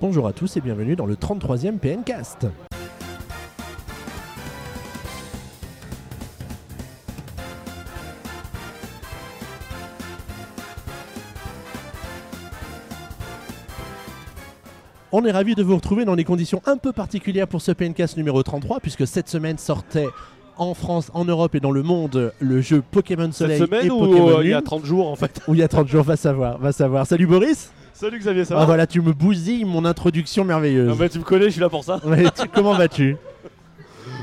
Bonjour à tous et bienvenue dans le 33e PNcast. On est ravis de vous retrouver dans des conditions un peu particulières pour ce PNcast numéro 33 puisque cette semaine sortait en France, en Europe et dans le monde le jeu Pokémon Soleil Cette semaine et ou Pokémon euh, il y a Lune. 30 jours en fait Ou il y a 30 jours, va savoir, va savoir. Salut Boris Salut Xavier, ça Ah va voilà, tu me bousilles mon introduction merveilleuse. Ah bah, Tu me connais, je suis là pour ça. Ouais, tu- comment vas-tu?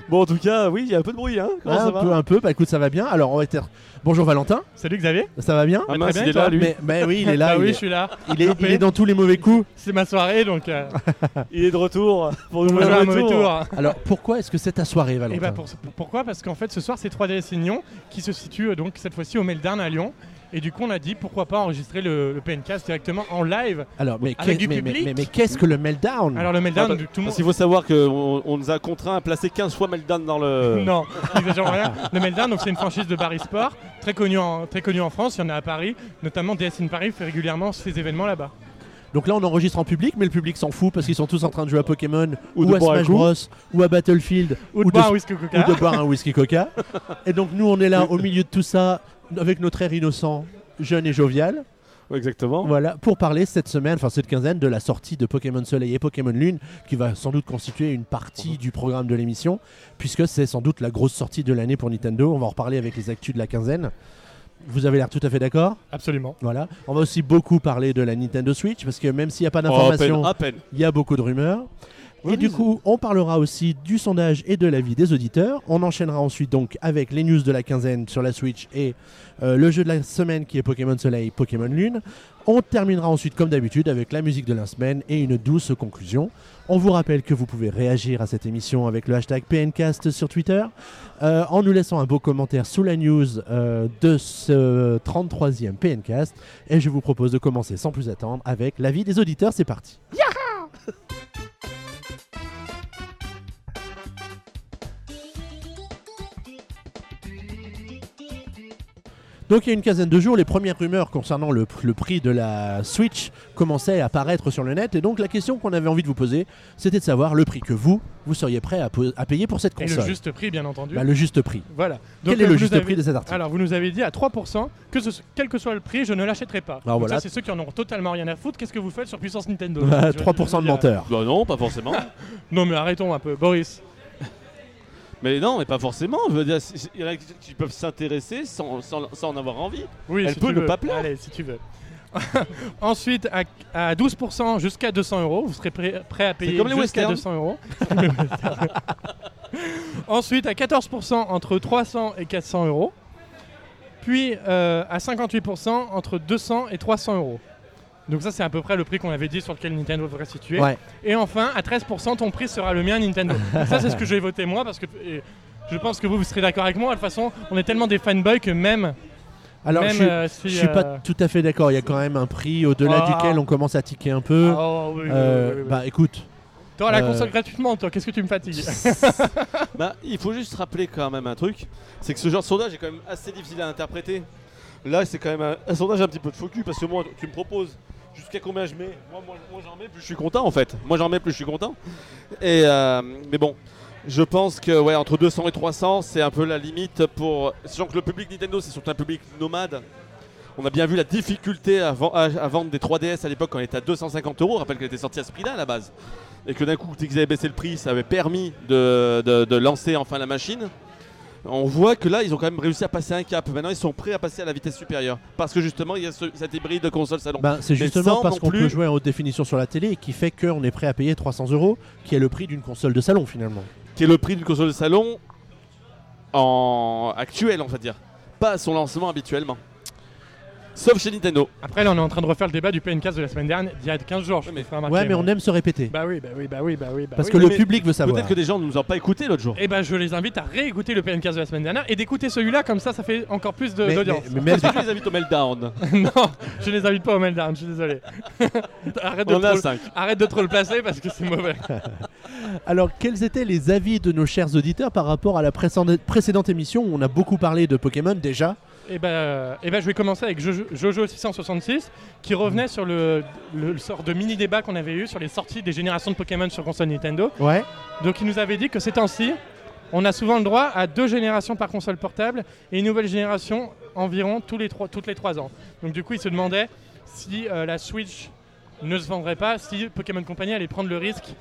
Bon, en tout cas, oui, il y a un peu de bruit, hein Comment Ah, ça Un va peu, un peu. Bah écoute, ça va bien. Alors on va être. Bonjour Valentin, Salut Xavier ça va bien? Ah Très mince, bien, il est toi là, lui. Mais bah oui, il est là. Bah il, oui, est, je suis là. il est- il est dans tous les mauvais coups. C'est ma soirée donc euh, Il est de retour pour nous on va jouer jouer un un mauvais tour. tour. Alors pourquoi est-ce que c'est ta soirée, Valentin? Et bah pour- pour- pourquoi? Parce qu'en fait ce soir c'est 3DS Lignon qui se situe euh, donc cette fois-ci au Meldarn à Lyon. Et du coup on a dit pourquoi pas enregistrer le, le PNcast directement en live. Alors, mais, Avec qu'est- du mais, mais- public mais- mais qu'est-ce que le meltdown Alors le Ah, du- tout le monde. Parce qu'il faut savoir qu'on on nous a contraint à placer 15 fois Meltdown dans le. Non, n'exagérons rien. Le donc c'est une franchise de Paris Sport, très connue en, très connue en France. Il y en a à Paris, notamment DS in Paris fait régulièrement ses événements là-bas. Donc là, on enregistre en public, mais le public s'en fout parce qu'ils sont tous en train de jouer à Pokémon Ou ou, de à Smash coup. Bros ou à Battlefield Ou de Ou boire de- un whisky ou coca. de boire un whisky Coca. Et donc nous, on est là au milieu de tout ça avec notre air innocent, jeune et jovial. Exactement. Voilà, pour parler cette semaine, enfin cette quinzaine, de la sortie de Pokémon Soleil et Pokémon Lune, qui va sans doute constituer une partie du programme de l'émission, puisque c'est sans doute la grosse sortie de l'année pour Nintendo. On va en reparler avec les actus de la quinzaine. Vous avez l'air tout à fait d'accord? Absolument. Voilà. On va aussi beaucoup parler de la Nintendo Switch, parce que même s'il n'y a pas d'informations, il y a beaucoup de rumeurs. Oui, et du coup, on parlera aussi du sondage et de l'avis des auditeurs. On enchaînera ensuite donc avec les news de la quinzaine sur la Switch et euh, le jeu de la semaine qui est Pokémon Soleil, Pokémon Lune. On terminera ensuite comme d'habitude avec la musique de la semaine et une douce conclusion. On vous rappelle que vous pouvez réagir à cette émission avec le hashtag PNcast sur Twitter euh, en nous laissant un beau commentaire sous la news euh, de ce 33e PNcast. Et je vous propose de commencer sans plus attendre avec l'avis des auditeurs. C'est parti. Donc il y a une quinzaine de jours, les premières rumeurs concernant le, le prix de la Switch commençaient à apparaître sur le net. Et donc la question qu'on avait envie de vous poser, c'était de savoir le prix que vous, vous seriez prêt à, payer pour cette Et console. le juste prix, bien entendu. Bah, le juste prix. Voilà. Quel est le juste avez- prix de cet article Alors, vous nous avez dit à 3% que ce- quel que soit le prix, je ne l'achèterai pas. Alors Donc voilà. Ça, c'est ceux qui en ont totalement rien à foutre. Qu'est-ce que vous faites sur Puissance Nintendo Bah, Je- je- 3% de je- menteurs. Bah non, pas forcément. Non, mais arrêtons un peu. Boris. Mais non, mais pas forcément. Je veux dire, si- si- il y en a qui peuvent s'intéresser sans, sans, sans en avoir envie. Oui, Elle si peut ne pas plaire. Allez, si tu veux. Ensuite, à, à 12% jusqu'à 200 euros, vous serez prêt, prêt à payer comme les jusqu'à westerns. 200 euros. Ensuite, à 14% entre 300 et 400 euros. Puis euh, à 58% entre 200 et 300 euros. Donc ça, c'est à peu près le prix qu'on avait dit sur lequel Nintendo devrait situer. Ouais. Et enfin, à 13%, ton prix sera le mien Nintendo. ça, c'est ce que j'ai voté moi parce que et je pense que vous, vous serez d'accord avec moi. De toute façon, on est tellement des fanboys que même. Alors même je, suis- euh, si, je suis euh, pas tout à fait d'accord. Il y a quand même un prix au-delà Ah. duquel on commence à tiquer un peu. Oh, oui, Euh, oui, oui, oui. Bah écoute, T'auras la euh, console gratuitement, toi. Qu'est-ce que tu me fatigues Bah, il faut juste rappeler quand même un truc, c'est que ce genre de sondage est quand même assez difficile à interpréter. Là, c'est quand même un, un sondage un petit peu de faux cul parce que moi, tu me proposes jusqu'à combien je mets. Moi, moi, moi, j'en mets plus je suis content en fait. Moi, j'en mets plus je suis content. Et euh, mais bon, je pense que ouais, entre 200 et 300, c'est un peu la limite pour. Sachant que le public Nintendo, c'est surtout un public nomade. On a bien vu la difficulté à, ven- à- à vendre des 3DS à l'époque quand elle était à 250 euros. Je rappelle qu'elle était sortie à ce prix-là à la base. Et que d'un coup, dès qu'ils avaient baissé le prix, ça avait permis de, de- de lancer enfin la machine. On voit que là, ils ont quand même réussi à passer un cap. Maintenant, ils sont prêts à passer à la vitesse supérieure. Parce que justement, il y a ce- cet hybride de console salon. bah, c'est justement parce qu'on plus- peut jouer en haute définition sur la télé et qui fait qu'on est prêt à payer 300 euros, qui est le prix d'une console de salon finalement. qui est le prix d'une console de salon en actuel, on va dire. Pas à son lancement habituellement. Sauf chez Nintendo. Après, là, on est en train de refaire le débat du PNcast de la semaine dernière, d'il y a 15 jours. Je Ouais, mais- me ferai remarquer, Ouais, mais on aime se répéter. Bah oui, bah oui, bah oui, bah oui. Bah Parce oui. que le public veut savoir. Peut-être que des gens ne nous ont pas écouté l'autre jour. Et bah, je les invite à réécouter le PNcast de la semaine dernière et d'écouter celui-là, comme ça, ça fait encore plus Mais- d'audience. mais- mais même- Est-ce que tu les invites au Meltdown non, je les invite pas au meltdown, je suis désolé. arrête, de On a trop, 5. arrête de trop le placer parce que c'est mauvais. Alors, quels étaient les avis de nos chers auditeurs par rapport à la précédente, précédente émission où on a beaucoup parlé de Pokémon déjà Et ben, et ben, je vais commencer avec Jojo, Jojo 666 qui revenait sur le, le sort de mini débat qu'on avait eu sur les sorties des générations de Pokémon sur console Nintendo. Ouais. Donc il nous avait dit que ces temps-ci, on a souvent le droit à deux générations par console portable et une nouvelle génération environ tous les trois, toutes les trois ans. Donc du coup, il se demandait si euh, la Switch ne se vendrait pas, si Pokémon Company allait prendre le risque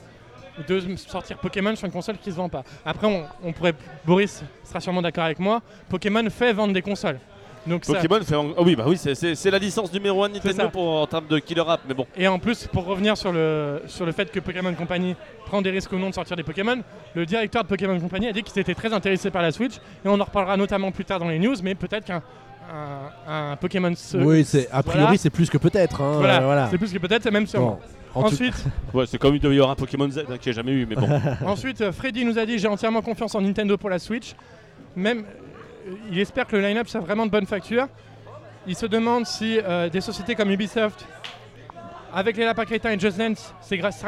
de sortir Pokémon sur une console qui se vend pas. Après, on, on pourrait, Boris sera sûrement d'accord avec moi, Pokémon fait vendre des consoles. Donc ça- Pokémon fait. en- Ah oui, bah oui, c'est- la licence numéro 1 de C'est Nintendo ça. pour, en termes de killer app, mais bon. Et en plus, pour revenir sur le, sur le fait que Pokémon Company prend des risques ou non de sortir des Pokémon, le directeur de Pokémon Company a dit qu'il était très intéressé par la Switch, et on en reparlera notamment plus tard dans les news, mais peut-être qu'un un, un Pokémon... se- oui, c'est a priori voilà. c'est plus que peut-être. hein, Voilà, euh, voilà. c'est plus que peut-être, c'est même Bon, sûrement. en tout- Ensuite, Ouais, c'est comme il devait y avoir un Pokémon Z hein, qui a jamais eu, mais bon. ensuite Freddy nous a dit j'ai entièrement confiance en Nintendo pour la Switch. Même, il espère que le line-up soit vraiment de bonne facture. Il se demande si euh, des sociétés comme Ubisoft, avec les lapins crétins et Just Dance, c'est grâce,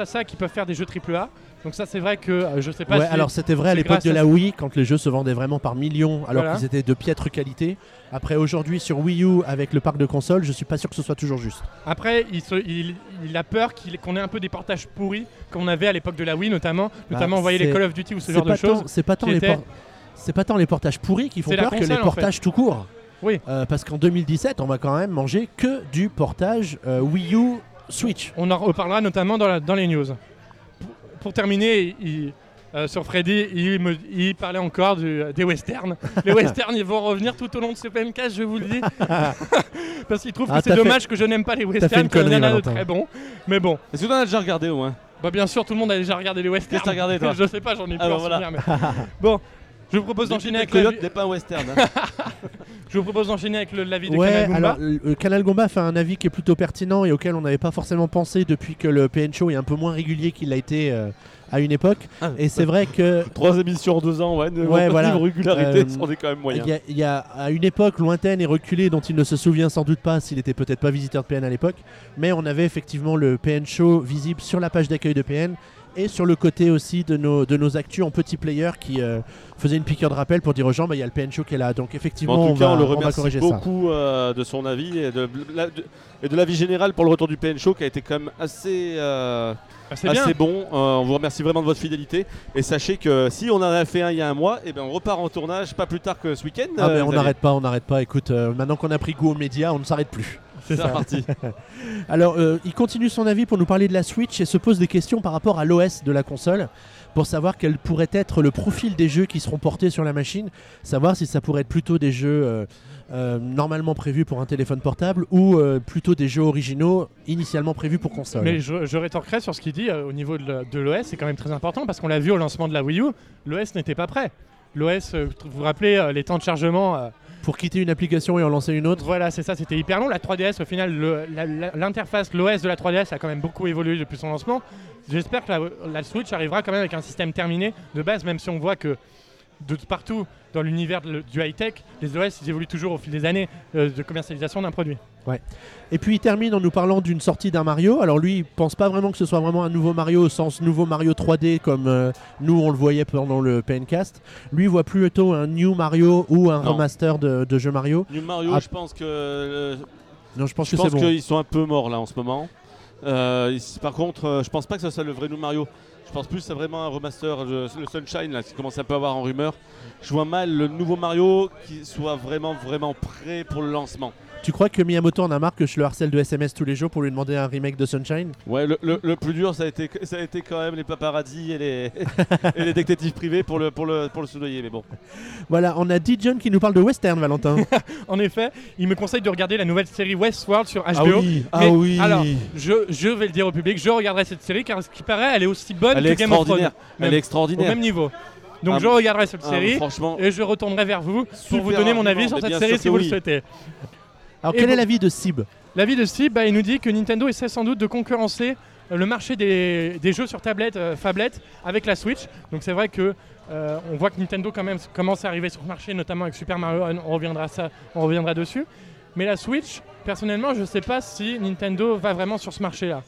à ça qu'ils peuvent faire des jeux AAA. Donc ça c'est vrai que euh, je sais pas Ouais, si... alors c'était vrai à l'époque de la. Wii quand les jeux se vendaient vraiment par millions alors Voilà. qu'ils étaient de piètre qualité. Après aujourd'hui sur Wii U avec le parc de consoles, je suis pas sûr que ce soit toujours juste. Après, il, se- il- il a peur qu'on ait un peu des portages pourris qu'on avait à l'époque de la Wii notamment. Notamment, vous voyez les c'est- Call of Duty ou ce genre de choses. C'est pas tant les étaient- por- c'est pas tant les portages pourris qui font peur que les en portages tout court. Oui. Euh, parce qu'en 2017, on va quand même manger que du portage euh, Wii U Switch. On en reparlera notamment dans, la- dans les news. Pour, pour terminer, il- euh, sur Freddy, il, me- il parlait encore du- des westerns. Les westerns, ils vont revenir tout au long de ce PMK, je vous le dis. Parce qu'il trouve Ah, que c'est fait- dommage que je n'aime pas les westerns, qu'il y en a de très bons. Mais bon, Est-ce que tu en as déjà regardé au moins? Bah, bien sûr, tout le monde a déjà regardé les westerns. Qu'est-ce que regardé, toi? Je sais pas, j'en ai plus Ah, en voilà. souvenir, mais- Bon, je vous propose d'enchaîner avec, vie- n'est pas un western. hein. je vous propose d'enchaîner avec le- l'avis de Ouais, Canal Goomba. alors le le Canal Gomba fait un avis qui est plutôt pertinent et auquel on n'avait pas forcément pensé depuis que le PN Show est un peu moins régulier qu'il l'a été euh, à une époque. Ah, Et c'est vrai que Trois émissions en deux ans, ouais, Ouais, voilà. niveau régularité, Euh, on est quand même moyen. il y, y a à une époque lointaine et reculée dont il ne se souvient sans doute pas s'il était peut-être pas visiteur de PN à l'époque, mais on avait effectivement le PN Show visible sur la page d'accueil de PN et sur le côté aussi de nos, de nos actus en petit player qui euh, faisait une piqûre de rappel pour dire aux gens bah, il y a le PN Show qui est là. Donc effectivement en on, tout cas, va, on le on va remercie beaucoup euh, de son avis et de, la- de- et de l'avis général pour le retour du PN Show qui a été quand même assez, euh, assez bon. Euh, on vous remercie vraiment de votre fidélité. Et sachez que si on en a fait un il y a un mois, et ben on repart en tournage pas plus tard que ce week-end. Ah, mais on n'arrête pas, on n'arrête pas. Écoute, euh, maintenant qu'on a pris goût aux médias, on ne s'arrête plus. C'est parti. Alors, euh, il continue son avis pour nous parler de la Switch et se pose des questions par rapport à l'OS de la console pour savoir quel pourrait être le profil des jeux qui seront portés sur la machine, savoir si ça pourrait être plutôt des jeux euh, euh, normalement prévus pour un téléphone portable ou plutôt des jeux originaux initialement prévus pour console. Mais je, je rétorquerai sur ce qu'il dit au niveau de l'OS, c'est quand même très important parce qu'on l'a vu au lancement de la Wii U, l'OS n'était pas prêt. L'OS, vous vous rappelez les temps de chargement Pour quitter une application et en lancer une autre, Voilà, c'est ça, c'était hyper long. La 3DS, au final, l'interface, l'OS de la 3DS a quand même beaucoup évolué depuis son lancement. J'espère que la, la Switch arrivera quand même avec un système terminé de base, même si on voit que de partout dans l'univers du high-tech, les OS ils évoluent toujours au fil des années euh, de commercialisation d'un produit. Et puis il termine en nous parlant d'une sortie d'un Mario. Alors lui, il pense pas vraiment que ce soit vraiment un nouveau Mario au sens nouveau Mario 3D comme euh, nous on le voyait pendant le PNcast. Lui il voit plutôt un New Mario ou un Non. remaster de, de jeu Mario. New Mario, Ah. je pense que euh, Non, je pense je que c'est pense bon. qu'ils sont un peu morts là en ce moment. Euh, ici, par contre, euh, je pense pas que ce soit le vrai New Mario. Je pense plus c'est vraiment un remaster, le, le Sunshine là, qui commence un peu à avoir en rumeur. Je vois mal le nouveau Mario qui soit vraiment vraiment prêt pour le lancement. Tu crois que Miyamoto en a marre que je le harcèle de SMS tous les jours pour lui demander un remake de Sunshine? Ouais, le, le- le plus dur ça a été ça a été quand même les paparazzi et les, et les détectives privés pour le pour le pour le soudoyer. Mais bon, Voilà, on a Dijon qui nous parle de western, Valentin. En effet, il me conseille de regarder la nouvelle série Westworld sur HBO. ah oui, ah oui. alors, Je, je vais le dire au public, je regarderai cette série car ce qui paraît, elle est aussi bonne elle que est Game of Thrones, extraordinaire. Elle même, est au extraordinaire. même niveau. Donc Ah, je regarderai cette Ah, série franchement, et je retournerai vers vous pour vous donner mon avis sur cette série si vous le souhaitez. Alors et quel bon. est l'avis de Sib L'avis de Steve, bah, il nous dit que Nintendo essaie sans doute de concurrencer euh, le marché des, des jeux sur tablette, euh, phablette avec la Switch. Donc c'est vrai que euh, on voit que Nintendo quand même commence à arriver sur le marché, notamment avec Super Mario. On reviendra ça, on reviendra dessus. Mais la Switch, personnellement, je ne sais pas si Nintendo va vraiment sur ce marché-là.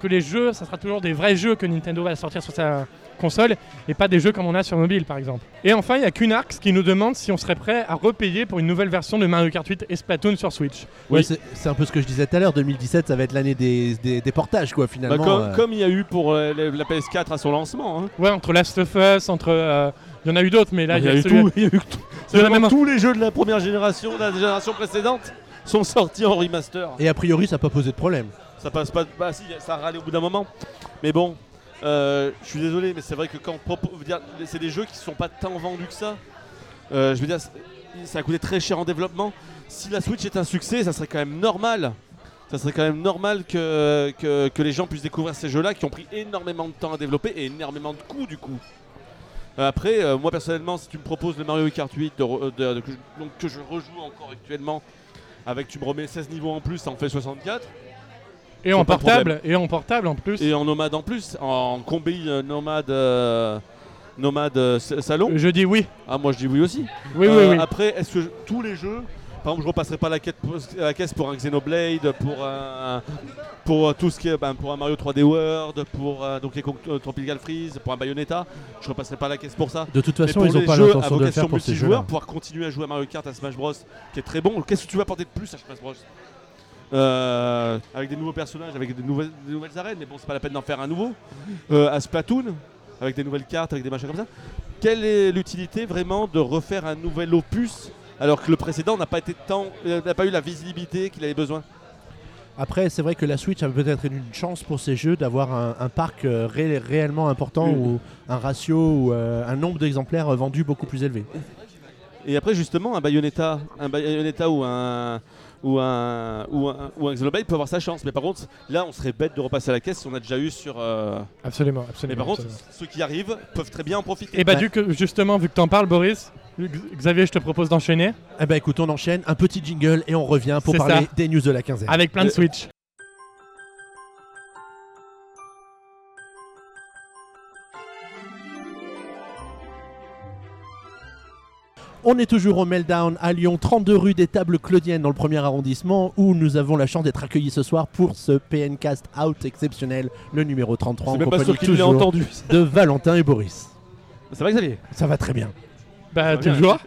que les jeux, ça sera toujours des vrais jeux que Nintendo va sortir sur sa console et pas des jeux comme on a sur mobile par exemple. Et enfin, il y a Kunarx qui nous demande si on serait prêt à repayer pour une nouvelle version de Mario Kart 8 et Splatoon sur Switch. Ouais, Oui. c'est- c'est un peu ce que je disais tout à l'heure. 2017, ça va être l'année des, des- des portages, quoi, Bah, finalement. comme, euh. comme il y a eu pour euh, la la PS4 à son lancement. hein. Ouais, entre Last of Us, entre. euh, Il y en a eu d'autres, mais là, il y a eu tout. Il y a eu tout. Il y en a même tous les jeux de la première génération, de la génération précédente, sont sortis en remaster. Et a priori, ça n'a pas posé de problème. Ça passe pas. Bah si, ça a râlé au bout d'un moment. Mais bon, euh, je suis désolé, mais c'est vrai que quand c'est des jeux qui sont pas tant vendus que ça. Euh, je veux dire, ça a coûté très cher en développement. Si la Switch est un succès, ça serait quand même normal. Ça serait quand même normal que, les gens puissent découvrir ces jeux-là qui ont pris énormément de temps à développer et énormément de coûts du coup. Euh, Après, moi personnellement, si tu me proposes le Mario Kart 8 de re- de- de- que, je, donc, que je rejoue encore actuellement, avec tu me remets 16 niveaux en plus, ça en fait 64. Et en portable, et en portable en plus. Et en nomade en plus, en combi euh, nomade, euh, nomade euh, salon. Je dis oui. Ah moi je dis oui aussi. Oui, Euh, oui, oui. Après, est-ce que je- tous les jeux, par exemple, je repasserai pas la, quête, la caisse pour un Xenoblade, pour un, pour euh, tout ce qui est, ben, pour un Mario 3D World, pour euh, donc les con- euh, Tropical Freeze, pour un Bayonetta, je repasserai pas la caisse pour ça. De toute Mais façon, pour ils n'ont les pas jeux à l'intention de le vocation faire pour ces multijoueur, jeux-là. pouvoir continuer à jouer à Mario Kart, à Smash Bros, qui est très bon. Qu'est-ce que tu vas apporter de plus à Smash Bros? Euh, Avec des nouveaux personnages, avec des nouvelles, des nouvelles arènes, mais bon, c'est pas la peine d'en faire un nouveau. Euh, à Splatoon, avec des nouvelles cartes, avec des machins comme ça. Quelle est l'utilité vraiment de refaire un nouvel opus alors que le précédent n'a pas été tant, euh, n'a pas eu la visibilité qu'il avait besoin? Après, c'est vrai que la Switch a peut-être une chance pour ces jeux d'avoir un, un parc euh, ré- réellement important Oui. ou un ratio ou euh, un nombre d'exemplaires vendus beaucoup plus élevé. Et après, justement, un Bayonetta, un Bayonetta ou un ou un ou un, ou un Xenoblade peut avoir sa chance. Mais par contre, là, on serait bête de repasser à la caisse si on a déjà eu sur. euh, Absolument, Mais absolument. par contre, absolument. ceux qui arrivent peuvent très bien en profiter. Et bah, Ouais. du que, justement, vu que t'en parles, Boris, Xavier, je te propose d'enchaîner Eh ben écoute, on enchaîne, un petit jingle et on revient pour parler ça. des news de la quinzaine. avec plein de Euh, Switch. On est toujours au Meltdown à Lyon, 32 rue des Tables Claudiennes dans le premier arrondissement où nous avons la chance d'être accueillis ce soir pour ce PNcast Out exceptionnel, le numéro 33 en C'est même pas compagnie sûr qu'il l'ait toujours entendu. de Valentin et Boris. C'est vrai, Xavier? Ça va très bien. Bah, bien. toujours.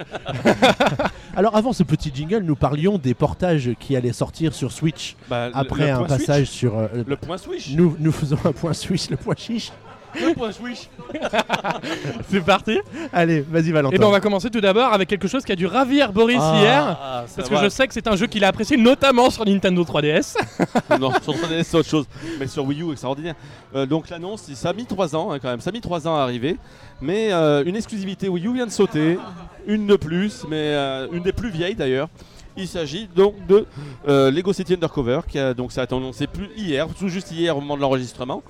Alors avant ce petit jingle, nous parlions des portages qui allaient sortir sur Switch Bah, après le un passage Switch. sur... euh, Le point Switch. nous, nous faisons un point Switch, le point chiche. Le point Switch. C'est parti. Allez, vas-y Valentin. Et ben, on va commencer tout d'abord avec quelque chose qui a dû ravir Boris Ah, hier. ça Parce que va. je sais que c'est un jeu qu'il a apprécié, notamment sur Nintendo 3DS. non, sur 3DS, c'est autre chose. Mais sur Wii U, extraordinaire. Euh, donc l'annonce, ça a mis 3 ans hein, quand même. Ça a mis 3 ans à arriver. Mais euh, une exclusivité Wii U vient de sauter. Une de plus, mais euh, une des plus vieilles d'ailleurs. Il s'agit donc de euh, Lego City Undercover, qui a, donc ça a été annoncé plus hier, tout juste hier au moment de l'enregistrement.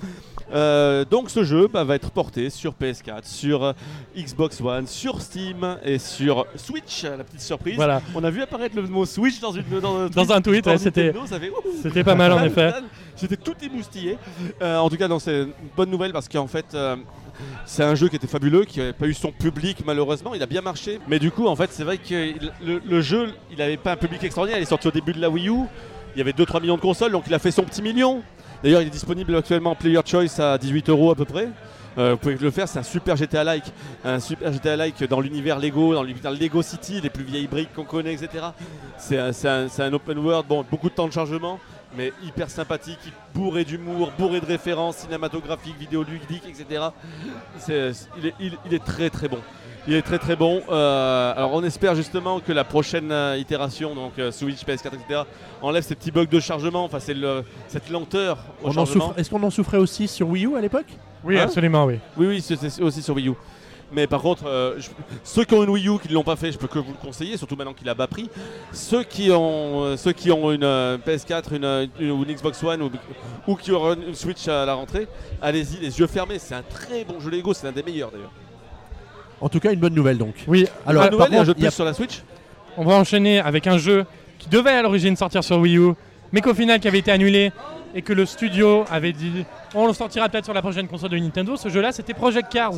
Euh, donc ce jeu bah, va être porté sur PS4, sur euh, Xbox One, sur Steam et sur Switch, la petite surprise. Voilà. On a vu apparaître le mot Switch dans, une, dans, Dans un tweet, ouais, c'était pas mal en effet. J'étais tout émoustillé. Euh, en tout cas, c'est une bonne nouvelle parce qu'en fait, euh, c'est un jeu qui était fabuleux, qui n'avait pas eu son public malheureusement. Il a bien marché. Mais du coup, en fait, c'est vrai que le, le jeu, il n'avait pas un public extraordinaire. Il est sorti au début de la Wii U. Il y avait 2-3 millions de consoles, donc il a fait son petit million. D'ailleurs, il est disponible actuellement en Player Choice à 18 euros à peu près. Euh, vous pouvez le faire, c'est un super GTA-like. Un super GTA-like dans l'univers Lego, dans l'univers Lego City, les plus vieilles briques qu'on connaît, etc. C'est un open world, bon, beaucoup de temps de chargement, mais hyper sympathique, bourré d'humour, bourré de références cinématographiques, vidéoludiques, etc. Il, est, il- il est très très bon. Il est très très bon. Euh, alors on espère justement que la prochaine euh, itération, donc euh, Switch, PS4, etc., enlève ces petits bugs de chargement, enfin c'est le- cette lenteur au On en chargement. souffre- Est-ce qu'on en souffrait aussi sur Wii U à l'époque? Oui, Hein? absolument, oui. Oui, oui, c'est aussi sur Wii U. Mais par contre, euh, je- ceux qui ont une Wii U qui ne l'ont pas fait, je peux que vous le conseiller, surtout maintenant qu'il a bas prix. Ceux qui ont, euh, ceux qui ont une euh, PS4 une, une- ou une Xbox One ou, ou qui auront une Switch à la rentrée, allez-y, les yeux fermés. C'est un très bon jeu Lego, c'est un des meilleurs d'ailleurs. En tout cas, une bonne nouvelle donc. Oui, Alors, par nouvelle, il y a un jeu de a- plus sur la Switch on va enchaîner avec un jeu qui devait à l'origine sortir sur Wii U, mais qu'au final qui avait été annulé et que le studio avait dit on le sortira peut-être sur la prochaine console de Nintendo. Ce jeu-là, c'était Project Cars.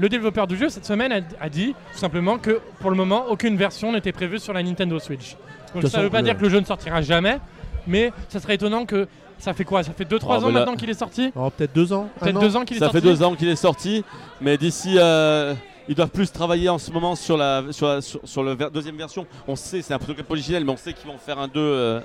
Le développeur du jeu cette semaine a, a dit tout simplement que pour le moment, aucune version n'était prévue sur la Nintendo Switch. Donc ça ne veut pas dire que le jeu ne sortira jamais, mais ça serait étonnant que Ça fait quoi? Ça fait 2-3 Oh, ans maintenant qu'il est sorti? Oh, peut-être deux ans. un Peut-être an 2 ans qu'il est Ça sorti fait deux ans qu'il est sorti, mais d'ici, euh, ils doivent plus travailler en ce moment sur la sur, la- sur, sur le ver- deuxième version. On sait, c'est un protocole polyginelle, mais on sait qu'ils vont faire un 2 euh,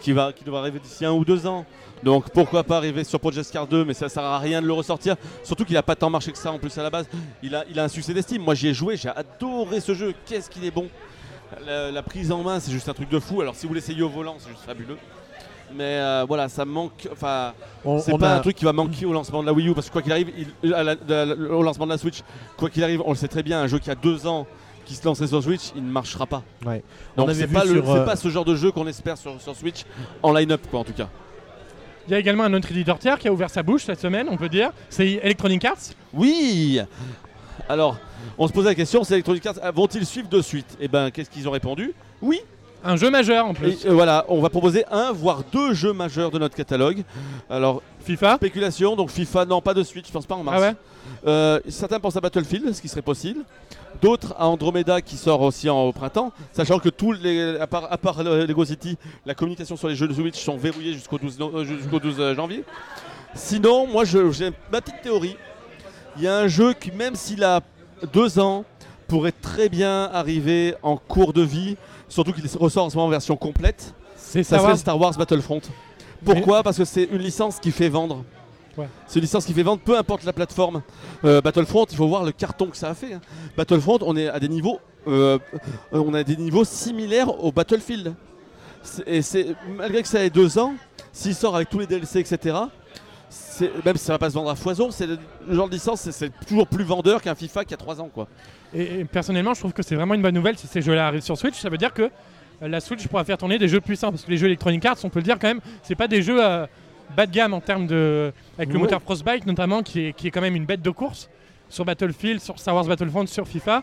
qui va qui devrait arriver d'ici un ou deux ans. Donc pourquoi pas arriver sur Project Cars 2, mais ça sert à rien de le ressortir. Surtout qu'il a pas tant marché que ça en plus à la base. Il a, il a un succès d'estime. Moi j'y ai joué, j'ai adoré ce jeu. Qu'est-ce qu'il est bon. La, la prise en main, c'est juste un truc de fou. Alors si vous l'essayez au volant, c'est juste fabuleux. Mais euh, voilà, ça manque. Enfin, c'est pas a- un truc qui va manquer au lancement de la Wii U parce que quoi qu'il arrive, il- à la- de la- au lancement de la Switch, quoi qu'il arrive, on le sait très bien, un jeu qui a deux ans qui se lancerait sur Switch, il ne marchera pas. Ouais. On Donc avait c'est pas, le- euh, pas ce genre de jeu qu'on espère sur, sur Switch en line-up quoi en tout cas. Il y a également un autre éditeur tiers qui a ouvert sa bouche cette semaine, on peut dire. C'est Electronic Arts. Oui Alors, on se posait la question, c'est Electronic Arts, ah, vont-ils suivre de suite? Et ben, qu'est-ce qu'ils ont répondu? Oui Un jeu majeur en Et plus. euh, voilà, on va proposer un, voire deux jeux majeurs de notre catalogue. Alors, FIFA. spéculation, donc FIFA, non, pas de Switch, je pense pas en mars. Ah ouais Euh, certains pensent à Battlefield, ce qui serait possible. D'autres à Andromeda qui sort aussi en, au printemps, sachant que tous les, à part, à part le- Lego City, la communication sur les jeux de Switch sont verrouillés jusqu'au 12, no- euh, jusqu'au 12 janvier. Sinon, moi je- j'ai ma petite théorie. Il y a un jeu qui, même s'il a deux ans, pourrait très bien arriver en cours de vie, surtout qu'il ressort en ce moment en version complète. C'est Ça Star Wars. Star Wars Battlefront. Pourquoi? Parce que c'est une licence qui fait vendre. Ouais. C'est une licence qui fait vendre, peu importe la plateforme. Euh, Battlefront, il faut voir le carton que ça a fait. hein. Battlefront, on est à des niveaux, euh, on a des niveaux similaires au Battlefield. Et c'est malgré que ça ait deux ans, s'il sort avec tous les DLC, etc. Même si ça va pas se vendre à foison, c'est le le genre de licence, c'est- toujours plus vendeur qu'un FIFA qui a trois ans, quoi. Et, et personnellement, je trouve que c'est vraiment une bonne nouvelle si ces jeux-là arrivent sur Switch. Ça veut dire que euh, la Switch pourra faire tourner des jeux puissants. Parce que les jeux Electronic Arts, on peut le dire quand même, c'est pas des jeux euh, bas de gamme en termes de. Avec le Ouais. moteur Frostbite notamment, qui est, qui est quand même une bête de course. Sur Battlefield, sur Star Wars Battlefront, sur FIFA.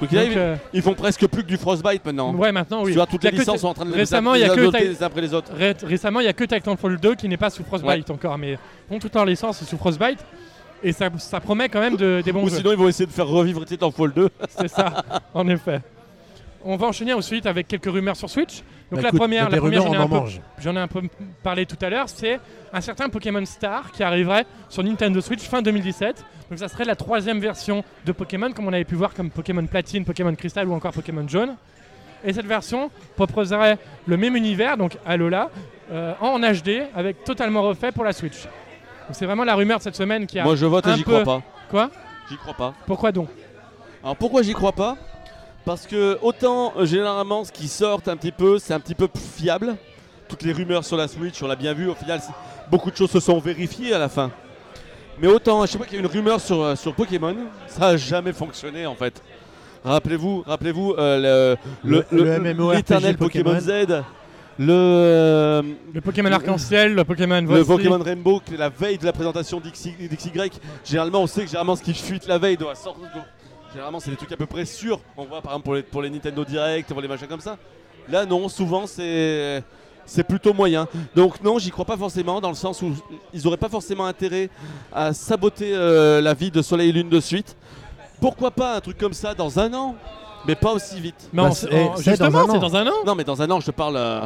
Donc, euh, ils font presque plus que du Frostbite maintenant. ouais, maintenant, oui. Tu vois, toutes les licences sont en train de les- récemment, les adopter les uns après les autres. Ré- récemment, il y a que Titanfall 2 qui n'est pas sous Frostbite encore, mais ont toute leur licence sous Frostbite. Et ça, ça promet quand même de- des bons Ou jeux. sinon, ils vont essayer de faire revivre Titanfall 2. C'est ça, en effet. On va enchaîner ensuite avec quelques rumeurs sur Switch. Donc Bah, la écoute, première, la première j'en ai, on un en peu, mange. j'en ai un peu parlé tout à l'heure, c'est un certain Pokémon Star qui arriverait sur Nintendo Switch fin 2017. Donc ça serait la troisième version de Pokémon, comme on avait pu voir comme Pokémon Platine, Pokémon Crystal ou encore Pokémon Jaune. Et cette version proposerait le même univers, donc Alola, euh, en HD, avec totalement refait pour la Switch. Donc c'est vraiment la rumeur de cette semaine qui a... Moi, je vote et j'y peu- crois pas. Quoi? J'y crois pas. Pourquoi donc? Alors pourquoi j'y crois pas? Parce que autant euh, généralement ce qui sort un petit peu, c'est un petit peu plus fiable. Toutes les rumeurs sur la Switch, on l'a bien vu, au final beaucoup de choses se sont vérifiées à la fin. Mais autant, je sais pas qu'il y a une rumeur sur, euh, sur Pokémon, ça a jamais fonctionné en fait. Rappelez-vous, rappelez-vous euh, le, Le- le MMORPG l'éternel Pokémon, Pokémon. Z, le, euh, Le Pokémon Arc-en-Ciel, le Pokémon le Voici. Pokémon Rainbow, qui est la veille de la présentation d'XY, généralement on sait que généralement ce qui fuite la veille doit sortir. Généralement c'est des trucs à peu près sûrs. On voit par exemple pour les, pour les Nintendo Direct, pour les machins comme ça. Là non, souvent c'est c'est plutôt moyen. Donc non, j'y crois pas forcément dans le sens où ils auraient pas forcément intérêt à saboter euh, la vie de Soleil et Lune de suite. Pourquoi pas un truc comme ça dans un an mais pas aussi vite. Mais Bah, c'est- c'est dans justement, un an. c'est dans un an. Non, mais dans un an, je te parle euh,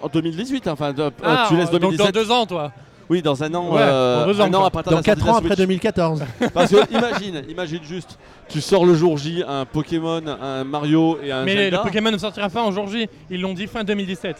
en 2018. Enfin, de- euh, Ah, tu laisses donc 2017. dans deux ans, toi. Oui, dans un an. Ouais, euh, dans un an quoi. à partir de Dans la 4 sortie de ans après Switch. 2014. Parce que imagine, imagine juste, tu sors le jour J un Pokémon, un Mario et un Mais Zelda. le Pokémon ne sortira pas en jour J. Ils l'ont dit fin 2017.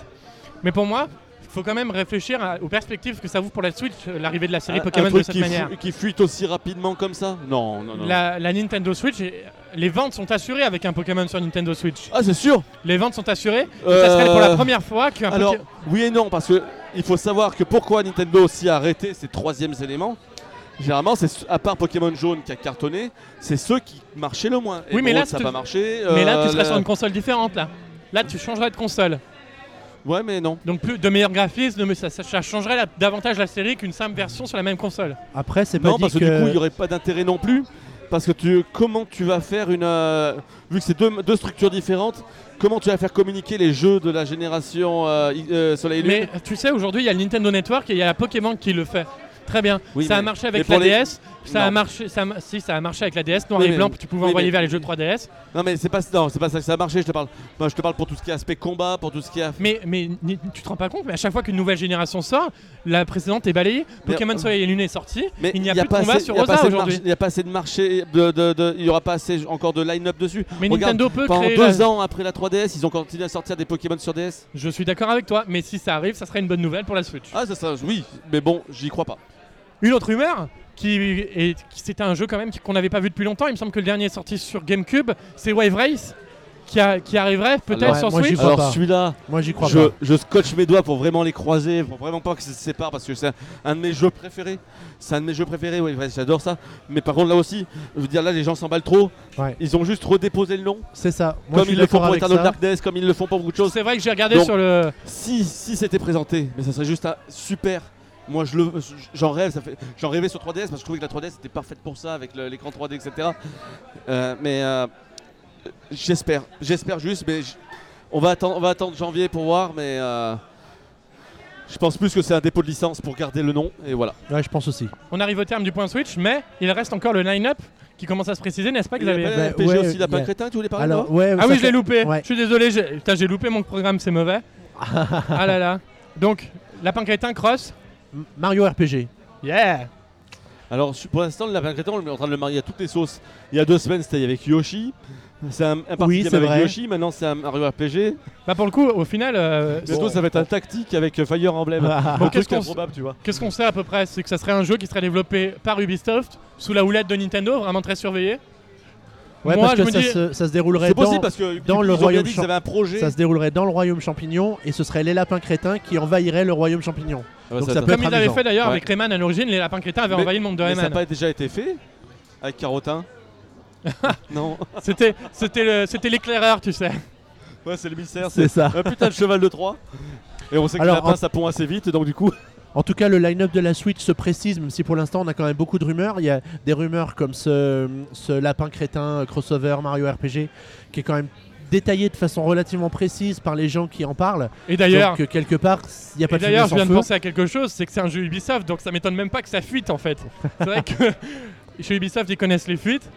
Mais pour moi, faut quand même réfléchir à- aux perspectives que ça ouvre pour la Switch, euh, l'arrivée de la série Un- Pokémon un de truc cette qui, manière. fu- qui fuite aussi rapidement comme ça? Non, non, non. La, la Nintendo Switch, et- les ventes sont assurées avec un Pokémon sur Nintendo Switch. Ah, c'est sûr? Les ventes sont assurées. et Euh, Ça serait pour la première fois qu'un Alors, Poké- oui et non, parce que il faut savoir que pourquoi Nintendo aussi a arrêté ces troisièmes éléments? Généralement, c'est à part Pokémon jaune qui a cartonné, c'est ceux qui marchaient le moins. Oui, mais là, ça n'a pas marché. Mais là, euh, tu serais la- sur une console différente. Là, là tu changerais de console. Ouais, mais non. Donc plus de meilleurs graphismes, mais ça, ça- ça changerait la- davantage la série qu'une simple version sur la même console. Après, c'est pas Non, dit parce que, que. du coup, il n'y aurait pas d'intérêt non plus. Parce que tu, comment tu vas faire une. euh, vu que c'est deux, deux structures différentes, comment tu vas faire communiquer les jeux de la génération euh, I- euh, Soleil et Lune? Mais tu sais, aujourd'hui, il y a le Nintendo Network et il y a la Pokémon qui le fait. Très bien. Oui, ça a marché avec la les- DS. Ça a. Ça si ça a marché avec la DS noir Oui, et mais- blanc. Tu pouvais oui, envoyer mais- vers les jeux 3DS. Non mais c'est pas non, c'est pas ça que ça a marché, je te parle. Moi je te parle pour tout ce qui est aspect combat, pour tout ce qui est Mais, mais tu te rends pas compte, mais à chaque fois qu'une nouvelle génération sort, la précédente est balayée. Mais- Pokémon Soleil et Lune est sorti. Mais il n'y a, y plus de combat assez- sur pas Rosa aujourd'hui. Il n'y a pas assez de marché, de, de- de- il y aura pas assez encore de line-up dessus. Mais Regarde, Nintendo peut Pendant créer. deux la- ans après la 3DS, ils ont continué à sortir des Pokémon sur DS. Je suis d'accord avec toi, mais si ça arrive, ça serait une bonne nouvelle pour la Switch. Ah ça, ça oui, mais bon, j'y crois pas. Une autre rumeur qui c'était un jeu quand même qu'on n'avait pas vu depuis longtemps. Il me semble que le dernier est sorti sur GameCube, c'est Wave Race, qui, a- qui arriverait peut-être sur moi, Switch. Alors celui-là, Moi j'y crois je, pas. je scotche mes doigts pour vraiment les croiser, pour vraiment pas que ça se sépare parce que c'est un, un de mes jeux préférés. C'est un de mes jeux préférés, oui, ouais, j'adore ça. Mais par contre là aussi, je veux dire là les gens s'emballent trop. Ouais. Ils ont juste redéposé le nom, C'est ça. Moi, comme ils le font pour Eternal ça. Darkness, comme ils le font pour beaucoup de choses. C'est vrai que j'ai regardé Donc- sur le. Si, si c'était présenté, mais ça serait juste un super. Moi, je le, j'en rêve. Ça fait, j'en rêvais sur 3DS parce que je trouvais que la 3DS était parfaite pour ça avec l'écran 3D, etc. Euh, mais euh, j'espère, j'espère juste. Mais on va attendre, on va attendre janvier pour voir. Mais euh, je pense plus que c'est un dépôt de licence pour garder le nom et voilà. Ouais, je pense aussi. On arrive au terme du point Switch, mais il reste encore le line-up qui commence à se préciser, n'est-ce pas, Il y a Xavier pas Bah, la RPG ouais, aussi, la il a- crétin, tu voulais parler Alors, non ouais, Ah oui, je l'ai loupé. Ouais. Je suis désolé, j'ai putain, j'ai loupé mon programme, c'est mauvais. ah là là. Donc, Lapin Crétin, Cross. Mario RPG. Yeah Alors pour l'instant, le lapin crétin, on est en train de le marier à toutes les sauces. Il y a deux semaines, c'était avec Yoshi. C'est un, un party Oui, avec vrai. Yoshi. Maintenant, c'est un Mario RPG. Bah pour le coup, au final, euh, Bientôt, bon, ça va être un tactique avec euh, Fire Emblem. Bon, qu'est-ce qu'on vois. qu'est-ce qu'on sait à peu près? C'est que ça serait un jeu qui serait développé par Ubisoft sous la houlette de Nintendo, vraiment très surveillé. Ouais, Moi, parce je que me ça, dis, se, ça se déroulerait C'est dans, possible parce que dans ils le ont bien royaume dit qu'ils champ- avaient un projet. ça se déroulerait dans le royaume champignon et ce serait les lapins crétins qui envahiraient le royaume champignon. Ah, donc ça- ça ça- peut Comme ils avaient amusant. fait d'ailleurs Ouais. avec Rayman à l'origine, les lapins crétins avaient Mais- envahi le monde de Mais ça n'a Rayman. pas déjà été fait avec Carotin Non. C'était c'était le- c'était l'éclaireur, tu sais. Ouais, c'est le mystère. C'est ça. un putain de cheval de Troie. Et on sait que Alors, le lapin, en- ça pond assez vite. Donc, du coup, En tout cas, le line-up de la Switch se précise, même si pour l'instant on a quand même beaucoup de rumeurs. Il y a des rumeurs comme ce, ce lapin crétin euh, crossover Mario RPG qui est quand même détaillé de façon relativement précise par les gens qui en parlent. Et d'ailleurs, Donc euh, quelque part, il n'y a pas de d'ailleurs, je viens de penser à quelque chose, c'est que c'est un jeu Ubisoft, donc ça m'étonne même pas que ça fuite en fait. C'est vrai que chez Ubisoft, ils connaissent les fuites.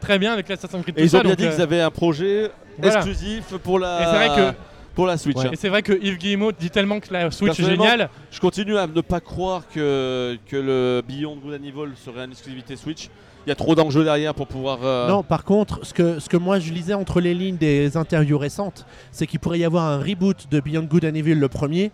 Très bien avec l'Assassin's Creed. et tout ils ont ça, bien donc, dit euh, qu'ils avaient un projet voilà. exclusif pour la, Et c'est vrai que- pour la Switch. Ouais. hein. Et c'est vrai que Yves Guillemot dit tellement que la Switch est géniale. Je continue à ne pas croire que, que le Beyond Good and Evil serait une exclusivité Switch. Il y a trop d'enjeux derrière pour pouvoir. euh, Non, par contre, ce que, ce que moi je lisais entre les lignes des interviews récentes, c'est qu'il pourrait y avoir un reboot de Beyond Good and Evil le premier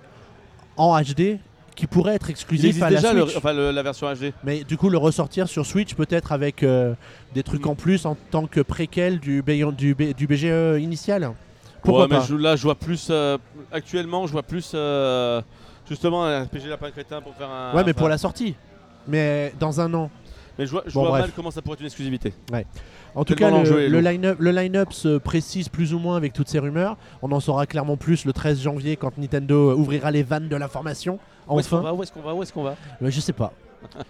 en HD qui pourrait être exclusif à la déjà le- Switch. enfin, le- la version HD. Mais du coup, le ressortir sur Switch peut-être avec euh, des trucs Mm. en plus en tant que préquel du, Beyond- du, B- du BGE initial. Pourquoi Ouais, mais pas je- là, je vois plus. euh, actuellement, je vois plus. euh, justement, un RPG Lapin Crétin pour faire un. Ouais, mais enfin, pour la sortie. Mais dans un an. Mais je vois, je Bon, vois bref. mal comment ça pourrait être une exclusivité. En tout cas, le, est le line-up le line-up se précise plus ou moins avec toutes ces rumeurs. On en saura clairement plus le 13 janvier quand Nintendo ouvrira les vannes de l'information. Où est-ce qu'on Enfin, va Où est-ce qu'on va Où est-ce qu'on va Euh, je sais pas.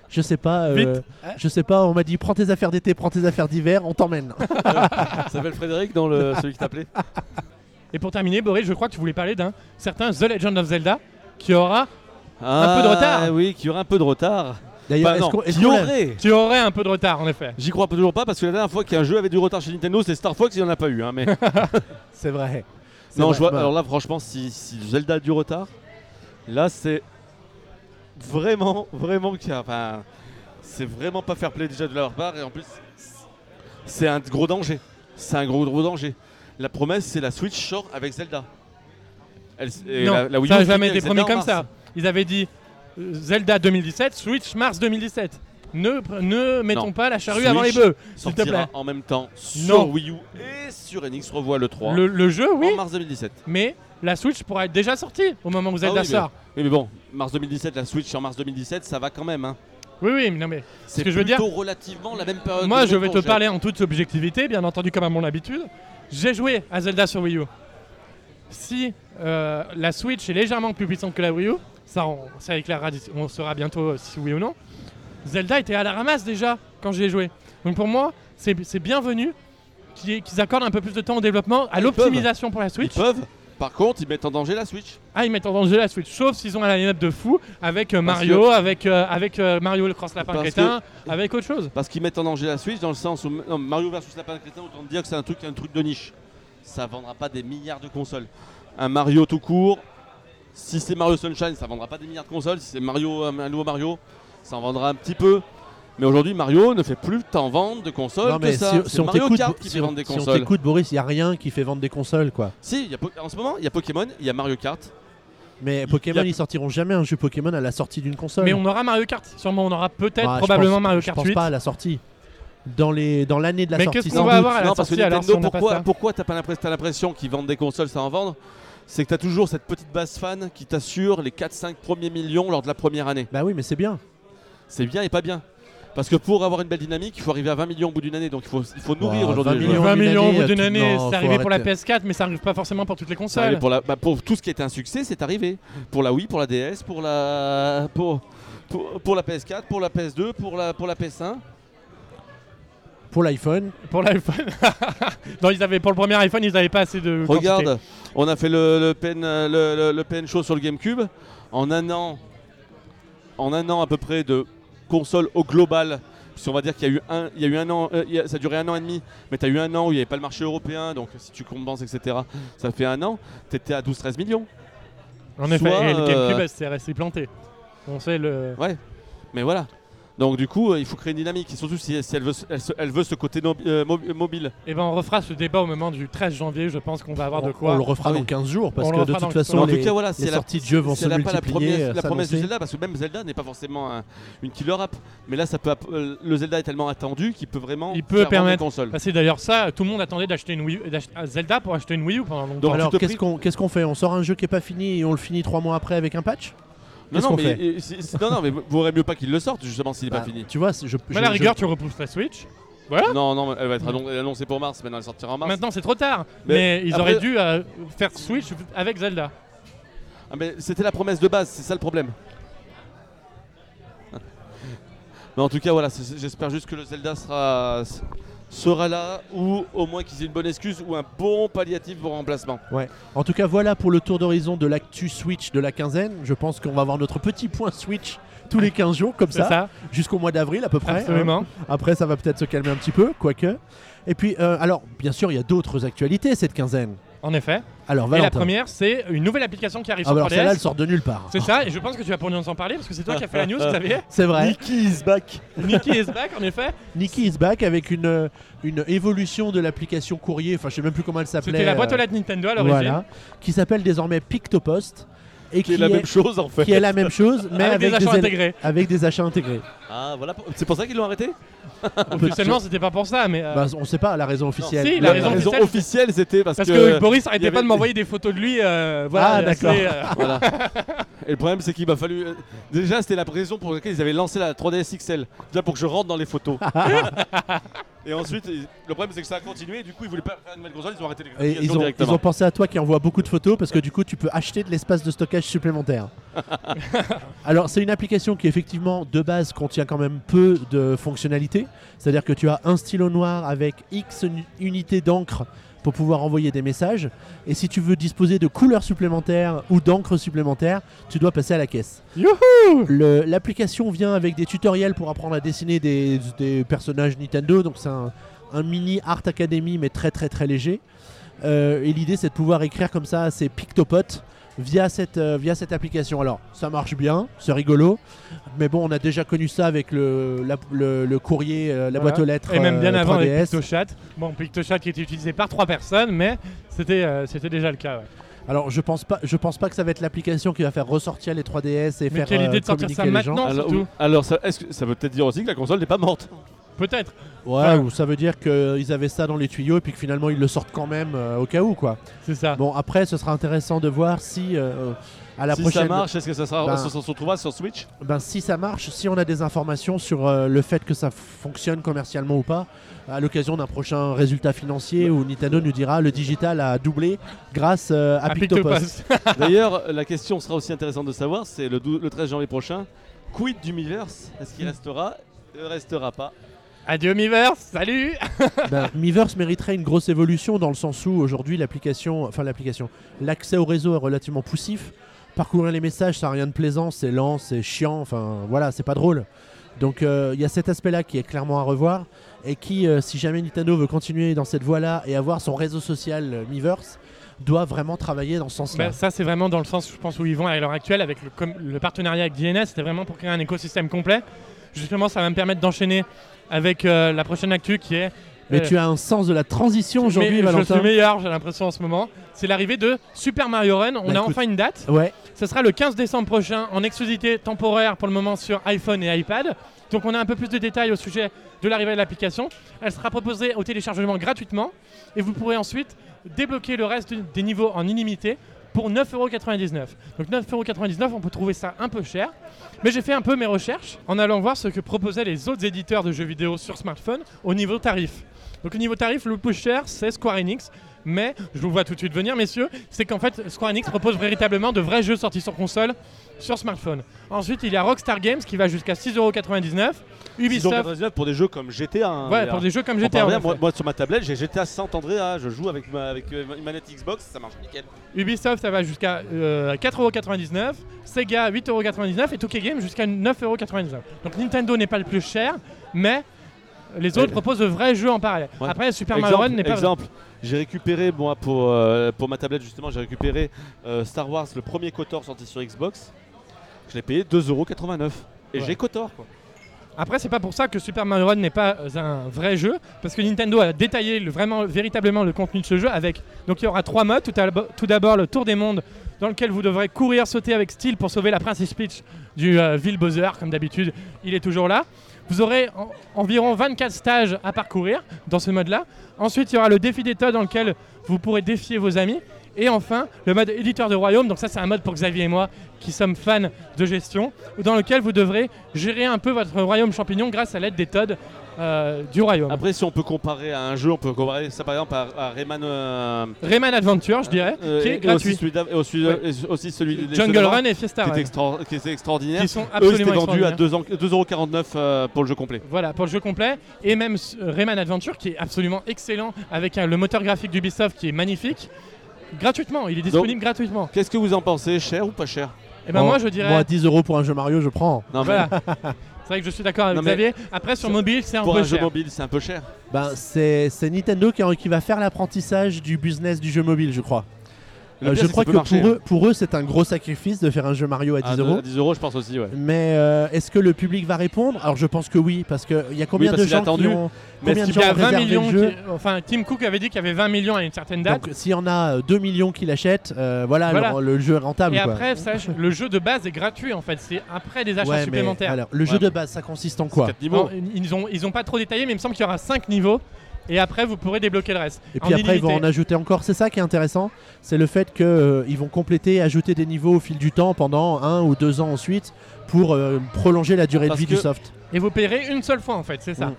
Je sais pas. euh, Vite. je sais pas. On m'a dit prends tes affaires d'été, prends tes affaires d'hiver, on t'emmène. Ça s'appelle Frédéric dans le celui qui t'appelait. Et pour terminer, Boris, je crois que tu voulais parler d'un certain The Legend of Zelda qui aura. Un peu de retard. Oui, qui aurait un peu de retard. D'ailleurs, l'a- aurait Tu aurais un peu de retard en effet. J'y crois toujours pas parce que la dernière fois qu'un jeu avait du retard chez Nintendo, c'est Star Fox, il n'y en a pas eu. Hein, mais C'est vrai. Non, vrai. je vois, Bah, alors là, franchement, si, si Zelda a du retard, là, c'est vraiment, vraiment qu'il y a- enfin, c'est vraiment pas fair play déjà de leur part et en plus, c'est un gros danger. C'est un gros, gros danger. La promesse, c'est la Switch sort avec Zelda. Elle- et non, la- la Wii U ça n'a finit jamais été promis comme ça. Ils avaient dit euh, Zelda 2017, Switch mars 2017. Ne, ne mettons Non. pas la charrue Switch avant les bœufs, s'il te plaît. en même temps sur Non. Wii U et sur NX revoit le 3 Le, le jeu, oui, en mars 2017. mais la Switch pourra être déjà sortie au moment où Zelda Ah oui, mais- sort. Oui, mais bon, mars 2017, la Switch en mars 2017, ça va quand même. Hein. Oui, oui, mais non mais. C'est que je veux dire- plutôt relativement la même période. Moi, je vais te parler en toute objectivité, bien entendu, comme à mon habitude. J'ai joué à Zelda sur Wii U. Si euh, la Switch est légèrement plus puissante que la Wii U, ça, on, ça éclairera, d'ici- on saura bientôt euh, si oui ou non. Zelda était à la ramasse déjà quand j'y ai joué. Donc pour moi, c'est bienvenu qu'ils accordent un peu plus de temps au développement, à Ils l'optimisation pour la Ils Switch. peuvent, Par contre, ils mettent en danger la Switch. Ah, ils mettent en danger la Switch, sauf s'ils ont un line-up de fou avec euh, Mario, avec, euh, avec euh, Mario le cross lapin crétin, avec autre chose. Parce qu'ils mettent en danger la Switch dans le sens où non, Mario versus Lapin Crétin, autant dire que c'est un truc, un truc de niche. Ça vendra pas des milliards de consoles. Un Mario tout court, si c'est Mario Sunshine, ça vendra pas des milliards de consoles. Si c'est Mario, un nouveau Mario, ça en vendra un petit peu. Mais aujourd'hui, Mario ne fait plus tant vendre de consoles Non, que mais ça. si, si on Mario t'écoute, Kart qui si fait on- vendre des si on consoles. t'écoute, Boris, il n'y a rien qui fait vendre des consoles, quoi. si, il y a en ce moment, il y a Pokémon, il y a Mario Kart. Mais Pokémon, a- ils sortiront jamais un jeu Pokémon à la sortie d'une console. Mais on aura Mario Kart, sûrement on aura peut-être Bah, probablement pense- Mario je Kart pense 8. pas à la sortie. Dans les dans l'année de la Mais sortie. qu'est-ce qu'on sans va doute. avoir à la non, parce que sortie alors si Nintendo, pourquoi, pourquoi t'as pas l'impression, qu'ils vendent des consoles sans en vendre? C'est que t'as toujours cette petite base fan qui t'assure les 4-5 premiers millions lors de la première année. Bah oui, mais c'est bien. C'est bien et pas bien. Parce que pour avoir une belle dynamique, il faut arriver à 20 millions au bout d'une année. Donc il faut, il faut nourrir Bah, aujourd'hui 20 les millions. joueurs. 20 d'une millions au bout d'une euh, année, non, c'est faut arrivé pour la arrêter. PS4, mais ça arrive pas forcément pour toutes les Ça arrive consoles. pour, la- bah, pour tout ce qui a été un succès, c'est arrivé. Pour la Wii, pour la DS, pour la, pour, pour, pour la PS4, pour la PS2, pour la, pour la PS1. Pour l'iPhone, Pour l'iPhone. non, ils avaient, pour le premier iPhone, ils n'avaient pas assez de. quantité. Regarde, on a fait le, le PN, euh, le, le- le PN Show sur le GameCube. En un an, en un an à peu près de console au global, on va dire qu'il y a eu un, il y a eu un an, euh, ça a duré un an et demi, mais tu as eu un an où il n'y avait pas le marché européen, donc si tu compenses, etc., ça fait un an, tu étais à 12-13 millions. En effet, Soit, et le GameCube, euh, s'est restée plantée. On sait le. Ouais, mais voilà. Donc du coup, euh, il faut créer une dynamique, et surtout si, si elle, veut, ce- elle, se- elle veut ce côté no- euh, mo- mobile. Et ben, on refera ce débat au moment du 13 janvier. Je pense qu'on va avoir on, de quoi. on le refera Ah dans oui. 15 jours parce On que de toute dans- façon en les, tout cas, voilà, les sorties de jeux vont si se elle n'a pas la multiplier. promesse, euh, la promesse du. Zelda, parce que même Zelda n'est pas forcément un- une killer app, mais là, ça peut, euh, le Zelda est tellement attendu qu'il peut vraiment Il peut permettre-. Bah, c'est d'ailleurs ça, tout le monde attendait d'acheter une Wii, d'acheter- Zelda pour acheter une Wii U pendant longtemps. Donc, Alors qu'est-ce qu'on qu'est-ce qu'on fait? On sort un jeu qui est pas fini et on le finit trois mois après avec un patch? Non, non, mais, fait et- c'est- c'est- non, non, mais vaudrait mieux pas qu'il le sorte justement s'il n'est Bah, pas fini. Tu vois, je, Mais je- à la je- rigueur, tu repousses la Switch. Non, non, elle va être annon- annoncée pour mars, maintenant elle sortira en mars. Maintenant, c'est trop tard. Mais Mais, ils après- auraient dû euh, faire Switch avec Zelda. Ah, mais c'était la promesse de base, c'est ça le problème. Mais en tout cas, voilà, j'espère juste que le Zelda sera, sera là, ou au moins qu'ils aient une bonne excuse, ou un bon palliatif pour remplacement. En tout cas, voilà pour le tour d'horizon de l'actu Switch de la quinzaine. Je pense qu'on va avoir notre petit point Switch tous les 15 jours, comme ça, jusqu'au mois d'avril à peu près. hein. absolument. Après, ça va peut-être se calmer un petit peu, quoique. Et puis, euh, alors, bien sûr, il y a d'autres actualités cette quinzaine. En effet. Alors, Et la première, c'est une nouvelle application qui arrive Ah, sur bah alors celle-là, 3DS. elle sort de nulle part. C'est ça, et je pense que tu vas pour nous en parler parce que c'est toi qui as fait la news, Xavier. C'est vrai. Nicky is back Nicky is back, en effet. Nikki is back avec une, euh, une évolution de l'application courrier. Enfin, je sais même plus comment elle s'appelait. C'était la boîte aux euh, lettres Nintendo à l'origine. Voilà. Qui s'appelle désormais Pictopost. Et Qui est la même chose en fait. qui est la même chose, mais avec, des achats intégrés. avec des achats intégrés. Ah, voilà, c'est pour ça qu'ils l'ont arrêté? Officiellement, c'était pas pour ça, mais. euh, Bah, on sait pas la raison officielle. si, La, raison officielle, officielle, c'était parce, parce que. Boris il y arrêtait avait- pas de m'envoyer des photos de lui. euh, voilà, Ah, d'accord. euh, Voilà. Et le problème, c'est qu'il m'a fallu. euh, Déjà, c'était la raison pour laquelle ils avaient lancé la 3DS XL. Déjà pour que je rentre dans les photos. et ensuite, ils- le problème, c'est que ça a continué. Et du coup, ils voulaient pas faire une nouvelle console. Ils ont arrêté les Et ils ont, ils directement. ont pensé à toi qui envoie beaucoup de photos parce que du coup tu peux acheter de l'espace de stockage supplémentaire. Alors c'est une application qui effectivement de base contient quand même peu de fonctionnalités. C'est-à-dire que tu as un stylo noir avec X uni- unités d'encre pour pouvoir envoyer des messages. Et si tu veux disposer de couleurs supplémentaires ou d'encre supplémentaire, tu dois passer à la caisse. L'application vient avec des tutoriels pour apprendre à dessiner des, des personnages Nintendo. Donc c'est un, un mini Art Academy mais très très très léger. Euh, et l'idée c'est de pouvoir écrire comme ça ces pictopotes via cette, euh, via cette application. Alors ça marche bien, c'est rigolo. Mais bon on a déjà connu ça avec le, la- le, le courrier, euh, la Voilà. boîte aux lettres. Et même bien euh, avant avec 3DS. PictoChat. Bon, PictoChat qui était utilisé par trois personnes, mais c'était c'était déjà le cas. ouais. Alors je pense pas, je pense pas que ça va être l'application qui va faire ressortir les 3DS et Mais faire quelle euh, idée de sortir ça maintenant Alors, surtout. oui. Alors, ça, est-ce que ça veut peut-être dire aussi que la console n'est pas morte? Peut-être. Ouais, Enfin- ou ça veut dire qu'ils avaient ça dans les tuyaux et puis que finalement ils le sortent quand même euh, au cas où quoi. C'est ça. Bon après ce sera intéressant de voir si euh, à la Si prochaine ça marche, est-ce que ça, sera, Ben- se retrouvera sur Switch ben, si ça marche, si on a des informations sur euh, le fait que ça fonctionne commercialement ou pas, à l'occasion d'un prochain résultat financier où Nintendo nous dira le digital a doublé grâce euh, à À Pictopost. Pictopost. D'ailleurs, la question sera aussi intéressante de savoir c'est le, le 13 janvier prochain. Quid du Miiverse? Est-ce qu'il restera Ne restera pas? Adieu Miiverse, salut Ben, Miiverse mériterait une grosse évolution dans le sens où aujourd'hui l'application, enfin l'application, l'accès au réseau est relativement poussif. Parcourir les messages, ça n'a rien de plaisant, c'est lent, c'est chiant, enfin voilà, c'est pas drôle. Donc euh, il y a cet aspect-là qui est clairement à revoir et qui, euh, si jamais Nintendo veut continuer dans cette voie-là et avoir son réseau social euh, Miiverse, doit vraiment travailler dans ce sens-là. Bah, ça, c'est vraiment dans le sens, je pense, où ils vont à l'heure actuelle avec le, le partenariat avec DNS. C'était vraiment pour créer un écosystème complet. Justement, ça va me permettre d'enchaîner avec euh, la prochaine actu qui est. Mais euh, tu as un sens de la transition aujourd'hui, mais je Valentin. suis meilleur, j'ai l'impression en ce moment. C'est l'arrivée de Super Mario Run. On Bah, a écoute. enfin une date. Ouais, Ce sera le 15 décembre prochain en exclusivité temporaire pour le moment sur iPhone et iPad. Donc on a un peu plus de détails au sujet de l'arrivée de l'application. Elle sera proposée au téléchargement gratuitement et vous pourrez ensuite débloquer le reste des niveaux en illimité pour 9,99€. Donc 9,99€, on peut trouver ça un peu cher. Mais j'ai fait un peu mes recherches en allant voir ce que proposaient les autres éditeurs de jeux vidéo sur smartphone au niveau tarif. Donc au niveau tarif, le plus cher, c'est Square Enix. Mais, je vous vois tout de suite venir, messieurs, c'est qu'en fait, Square Enix propose véritablement de vrais jeux sortis sur console, sur smartphone. Ensuite, il y a Rockstar Games qui va jusqu'à 6,99€. Ubisoft, 6,99 pour des jeux comme GTA. hein, ouais, d'ailleurs. pour des jeux comme On GTA. parle bien, en moi, effet. moi, sur ma tablette, j'ai GTA San Andreas, je joue avec, ma, avec euh, une manette Xbox, ça marche nickel. Ubisoft, ça va jusqu'à euh, 4,99€. Sega, 8,99€ et Tokyo Game jusqu'à 9,99€. Donc Nintendo n'est pas le plus cher, mais les autres proposent de vrais jeux en parallèle. Ouais. Après, Super Mario Run n'est pas. exemple, j'ai récupéré, moi, pour, euh, pour ma tablette justement, j'ai récupéré euh, Star Wars, le premier Kotor sorti sur Xbox. Je l'ai payé 2,89€. Et Ouais. j'ai Kotor quoi. Après, c'est pas pour ça que Super Mario Run n'est pas euh, un vrai jeu, parce que Nintendo a détaillé vraiment, véritablement le contenu de ce jeu avec. Donc il y aura trois modes. Tout, d'abord le tour des mondes, dans lequel vous devrez courir, sauter avec style pour sauver la princesse Peach du euh, Ville Bowser, comme d'habitude. Il est toujours là. Vous aurez en- environ 24 stages à parcourir dans ce mode-là. Ensuite, il y aura le défi des tas dans lequel vous pourrez défier vos amis. Et enfin, le mode éditeur de royaume. Donc ça, c'est un mode pour Xavier et moi qui sommes fans de gestion, dans lequel vous devrez gérer un peu votre royaume champignon grâce à l'aide des Todd euh, du royaume. Après, si on peut comparer à un jeu, on peut comparer ça par exemple à, à Rayman. euh, Rayman Adventure, je dirais, euh, qui est et gratuit. Aussi celui, d'av- et aussi, Ouais. et aussi celui Jungle Run et Fiesta qui, Run, était extra- qui était extraordinaire. qui sont Eux, absolument vendu à extraordinaires. 2 en- 2,49€ euh, pour le jeu complet. Voilà, pour le jeu complet. Et même Rayman Adventure, qui est absolument excellent, avec le moteur graphique d'Ubisoft qui est magnifique. Gratuitement, il est disponible gratuitement. Qu'est-ce que vous en pensez Cher ou pas cher Et ben moi je dirais. Moi, 10 euros pour un jeu Mario, je prends. Non, mais Voilà. c'est vrai que je suis d'accord avec Non, mais- Xavier. Après sur mobile c'est un pour peu un jeu cher. mobile, c'est un peu cher. Ben, c'est c'est Nintendo qui, qui va faire l'apprentissage du business du jeu mobile, je crois. Le Euh, pire, je c'est crois ça que peut marcher, pour eux, pour eux, c'est un gros sacrifice de faire un jeu Mario à 10 À euros. À 10 euros, je pense aussi, ouais. Mais euh, est-ce que le public va répondre? Alors je pense que oui, parce qu'il y a combien parce de qu'il gens qui attendu. ont, Mais combien de est-ce Il y gens a ont 20 réservé millions. le jeu? Qui- Enfin, Tim Cook avait dit qu'il y avait 20 millions à une certaine date. Donc s'il y en a euh, 2 millions qui l'achètent, euh, voilà, Voilà. Le, le jeu est rentable. Et quoi. après, sache, le jeu de base est gratuit en fait. C'est après des achats Ouais, mais supplémentaires. alors, le jeu Ouais. de base, ça consiste en quoi? Quatre niveaux. Non, ils ont ils ont pas trop détaillé, mais il me semble qu'il y aura 5 niveaux. Et après, vous pourrez débloquer le reste. Et puis après, ils vont en ajouter encore. C'est ça qui est intéressant, c'est le fait qu'ils vont compléter, ajouter des niveaux au fil du temps pendant un ou deux ans ensuite pour euh, prolonger la durée Parce de vie que- du soft. Et vous payerez une seule fois en fait, c'est ça. Mm.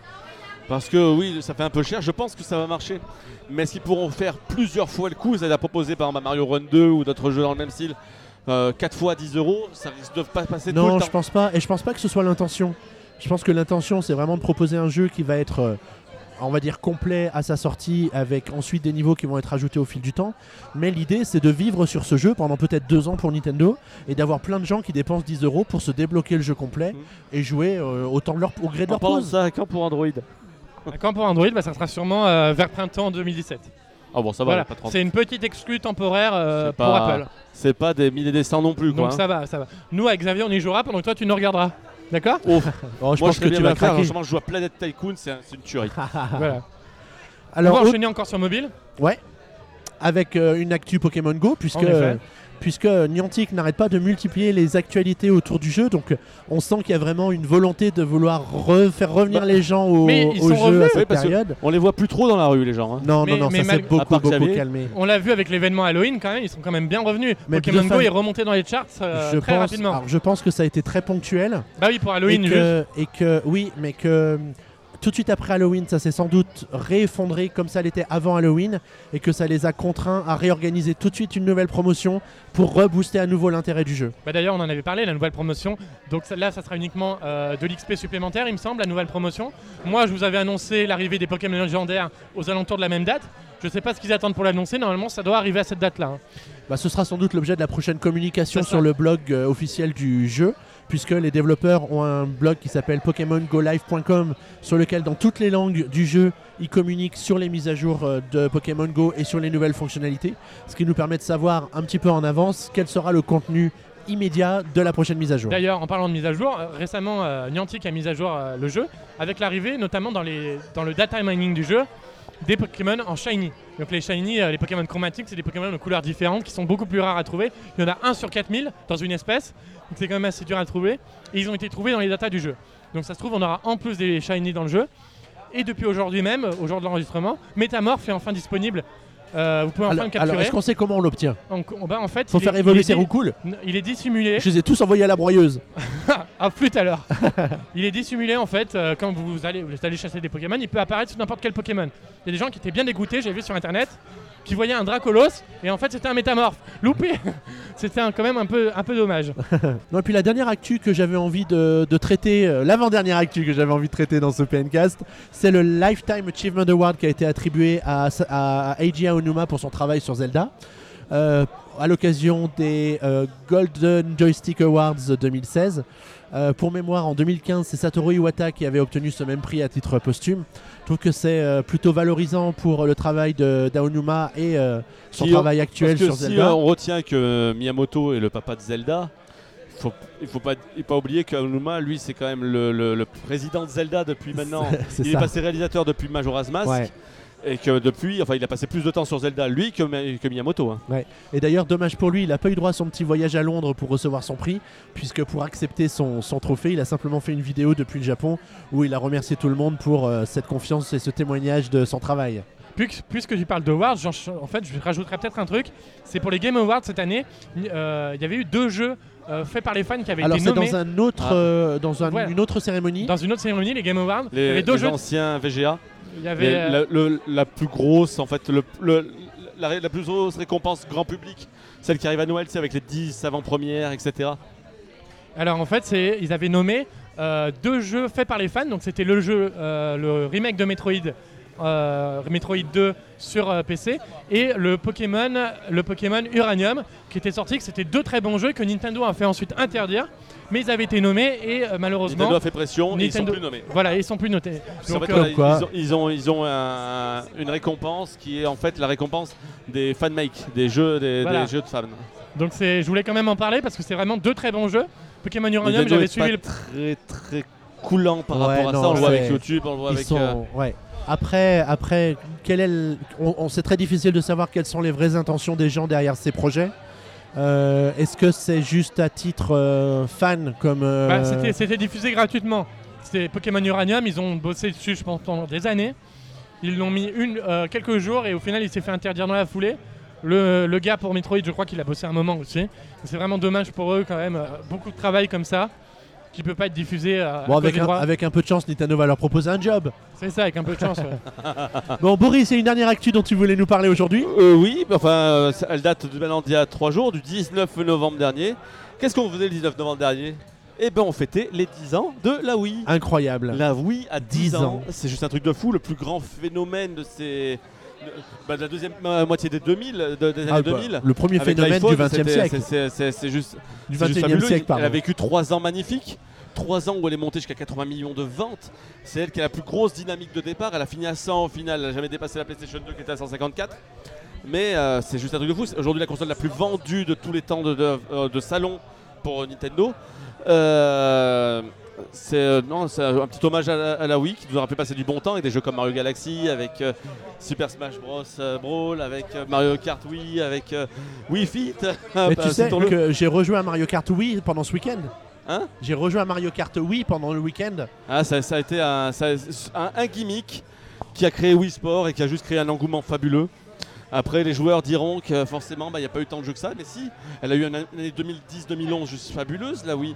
Parce que oui, ça fait un peu cher. Je pense que ça va marcher. Mais est-ce qu'ils pourront faire plusieurs fois le coup C'est-à-dire proposer par exemple Mario Run 2 ou d'autres jeux dans le même style 4 fois 10 euros, ça risque de pas passer tout Non, le je temps. pense pas. Et je pense pas que ce soit l'intention. Je pense que l'intention, c'est vraiment de proposer un jeu qui va être, euh, on va dire, complet à sa sortie, avec ensuite des niveaux qui vont être ajoutés au fil du temps. Mais l'idée, c'est de vivre sur ce jeu pendant peut-être deux ans pour Nintendo et d'avoir plein de gens qui dépensent 10 euros pour se débloquer le jeu complet Mhm. et jouer euh, autant de leur, au gré de leur de pause. ça, quand pour Android Quand pour Android, bah, ça sera sûrement euh, vers printemps 2017. Ah bon, ça va, voilà, pas 30. c'est une petite exclue temporaire euh, pour pas- Apple. C'est pas des milliers des cents non plus quoi. Donc hein. ça va, ça va. Nous avec Xavier, on y jouera pendant que toi tu nous regarderas. D'accord Oh, je moi je pense que bien tu vas faire. craquer. Franchement, je joue à Planet Tycoon, c'est un- c'est une tuerie. Voilà. Alors, on va autre- enchaîner encore sur mobile. avec euh, une actu Pokémon Go, puisque. Puisque Niantic n'arrête pas de multiplier les actualités autour du jeu. Donc, euh, on sent qu'il y a vraiment une volonté de vouloir re- faire revenir Bah, les gens au, mais ils au sont jeu revenus. à cette période. On les voit plus trop dans la rue les gens. hein. Non, Mais- non, non, mais ça s'est beaucoup, beaucoup Xavier, calmé. On l'a vu avec l'événement Halloween quand même, ils sont quand même bien revenus. Mais Pokémon Go est remonté dans les charts euh, je, très pense, rapidement. alors, je pense que ça a été très ponctuel. Bah oui, pour Et Halloween, juste. que, et que, oui, mais que tout de suite après Halloween, ça s'est sans doute réeffondré comme ça l'était avant Halloween et que ça les a contraints à réorganiser tout de suite une nouvelle promotion pour rebooster à nouveau l'intérêt du jeu. Bah d'ailleurs, on en avait parlé, la nouvelle promotion. Donc là, ça sera uniquement euh, de l'XP supplémentaire, il me semble, la nouvelle promotion. Moi, je vous avais annoncé l'arrivée des Pokémon légendaires aux alentours de la même date. Je sais pas ce qu'ils attendent pour l'annoncer. Normalement, ça doit arriver à cette date-là. hein. Bah, ce sera sans doute l'objet de la prochaine communication sur le blog euh, officiel du jeu, puisque les développeurs ont un blog qui s'appelle PokémonGoLive.com, sur lequel, dans toutes les langues du jeu, ils communiquent sur les mises à jour euh, de Pokémon Go et sur les nouvelles fonctionnalités, ce qui nous permet de savoir un petit peu en avance quel sera le contenu immédiat de la prochaine mise à jour. D'ailleurs, en parlant de mise à jour, euh, récemment, euh, Niantic a mis à jour le jeu avec l'arrivée, notamment dans le data mining du jeu, des Pokémon en shiny. Donc les shiny, euh, les Pokémon chromatiques, c'est des Pokémon de couleurs différentes qui sont beaucoup plus rares à trouver. Il y en a un sur 4000 dans une espèce, donc c'est quand même assez dur à trouver. Et ils ont été trouvés dans les datas du jeu. Donc ça se trouve, on aura en plus des shiny dans le jeu. Et depuis aujourd'hui même, au jour de l'enregistrement, Métamorph est enfin disponible. Euh, vous pouvez enfin alors, le alors, capturer. est-ce qu'on sait comment on l'obtient En, bah, en fait, Faut faire est- évoluer ses di- roucoules Il est dissimulé. Je les ai tous envoyés à la broyeuse. Ah, plus tout à l'heure. il est dissimulé en fait euh, quand vous allez, vous allez chasser des Pokémon, il peut apparaître sur n'importe quel Pokémon. Il y a des gens qui étaient bien dégoûtés, j'ai vu sur internet, qui voyaient un Dracolos et en fait c'était un métamorphe. Loupé C'était quand même un peu, un peu dommage. Non, et puis la dernière actu que j'avais envie de, de traiter, euh, l'avant-dernière actu que j'avais envie de traiter dans ce PNcast, c'est le Lifetime Achievement Award qui a été attribué à, à, à Eiji Aonuma pour son travail sur Zelda. euh, à l'occasion des euh, Golden Joystick Awards 2016. Euh, pour mémoire, en 2015, c'est Satoru Iwata qui avait obtenu ce même prix à titre posthume. Je trouve que c'est euh, plutôt valorisant pour le travail de d'Aonuma et euh, son travail actuel Parce que sur si Zelda. euh, on retient que Miyamoto est le papa de Zelda, faut, il faut pas, il faut pas oublier qu'Aonuma, lui, c'est quand même le, le- le président de Zelda depuis maintenant. Il ça. est passé réalisateur depuis Majora's Mask. Ouais. Et que depuis, enfin, il a passé plus de temps sur Zelda, lui, que, Mi- que Miyamoto. hein. Et d'ailleurs, dommage pour lui, il n'a pas eu droit à son petit voyage à Londres pour recevoir son prix, puisque pour accepter son, son trophée, il a simplement fait une vidéo depuis le Japon où il a remercié tout le monde pour euh, cette confiance et ce témoignage de son travail. Puisque, puisque tu parles d'awards, j'en- en fait je rajouterais peut-être un truc. C'est pour les Game Awards cette année, euh, il y avait eu deux jeux euh, faits par les fans qui avaient Alors été c'est nommés dans, un autre, Ah. euh, dans un- Voilà. une autre cérémonie. dans une autre cérémonie, les Game Awards. il y Les, avait deux les jeux. anciens VGA. Il y avait, Les- euh, la, le- la plus grosse, en fait, le, le- la, plus grosse récompense grand public, celle qui arrive à Noël, c'est avec les 10 avant-premières, etc. Alors en fait, c'est ils avaient nommé euh, deux jeux faits par les fans. Donc c'était le jeu, euh, le remake de Metroid, Metroid 2 sur euh, PC, et le Pokémon, le Pokémon Uranium, qui était sorti. Que c'était deux très bons jeux que Nintendo a fait ensuite interdire, mais ils avaient été nommés et euh, malheureusement, Nintendo a fait pression et ils sont Nintendo- plus nommés. voilà, ils sont plus notés. Fait, euh, voilà, ils ont, ils ont, ils ont un- une récompense qui est en fait la récompense des fanmakes, des jeux, des, Voilà. des jeux de fans. donc c'est, je voulais quand même en parler parce que c'est vraiment deux très bons jeux. Pokémon Uranium, Nintendo j'avais suivi pas le très très coulant par Ouais, rapport à non, ça. On le voit avec YouTube, on le voit Ils avec. sont- euh, ouais. Après, après est on, c'est très difficile de savoir quelles sont les vraies intentions des gens derrière ces projets. Euh, Est-ce que c'est juste à titre euh, fan comme euh, Bah, c'était, diffusé gratuitement. C'était Pokémon Uranium, ils ont bossé dessus je pense pendant des années. Ils l'ont mis une, quelques jours et au final il s'est fait interdire dans la foulée. Le, le gars pour Metroid, je crois qu'il a bossé un moment aussi. C'est vraiment dommage pour eux quand même. Beaucoup de travail comme ça qui peut pas être diffusé euh, à Bon, avec un, avec un peu de chance, Nintendo va leur proposer un job. C'est ça, avec un peu de chance. ouais. Bon, Boris, c'est une dernière actu dont tu voulais nous parler aujourd'hui? Euh, oui, mais enfin, euh, elle date de maintenant d'il y a 3 jours, du 19 novembre dernier. Qu'est-ce qu'on faisait le 19 novembre dernier? Eh ben, on fêtait les 10 ans de la Wii. Incroyable. La Wii à 10, 10 ans, ans. c'est juste un truc de fou, le plus grand phénomène de ces. De, bah, de la deuxième euh, moitié des 2000, de- des années Ah, bah, 2000. le premier phénomène du 20e c'était- siècle. c'est- juste, Du c'est juste 21e fabuleux. siècle, Elle a vécu 3 ans magnifiques. 3 ans où elle est montée jusqu'à 80 millions de ventes. C'est elle qui a la plus grosse dynamique de départ. Elle a fini à 100 au final. Elle n'a jamais dépassé la PlayStation 2 qui était à 154. Mais euh, c'est juste un truc de fou. C'est aujourd'hui la console la plus vendue de tous les temps de, de- euh, de salon pour Nintendo. Euh, c'est euh, non, c'est un petit hommage à la, à la Wii qui nous aura fait passer du bon temps avec des jeux comme Mario Galaxy, avec euh, Super Smash Bros euh, Brawl, avec Mario Kart Wii, avec Wii Fit. Mais Bah, tu sais que j'ai rejoué à Mario Kart Wii pendant ce week-end. Hein? J'ai rejoué à Mario Kart Wii pendant le week-end. Ah, ça, ça a été un, ça- un- un gimmick qui a créé Wii Sport et qui a juste créé un engouement fabuleux. Après, les joueurs diront que forcément, bah, il n'y a pas eu tant de jeux que ça, mais si, elle a eu une année 2010-2011 juste fabuleuse, là oui.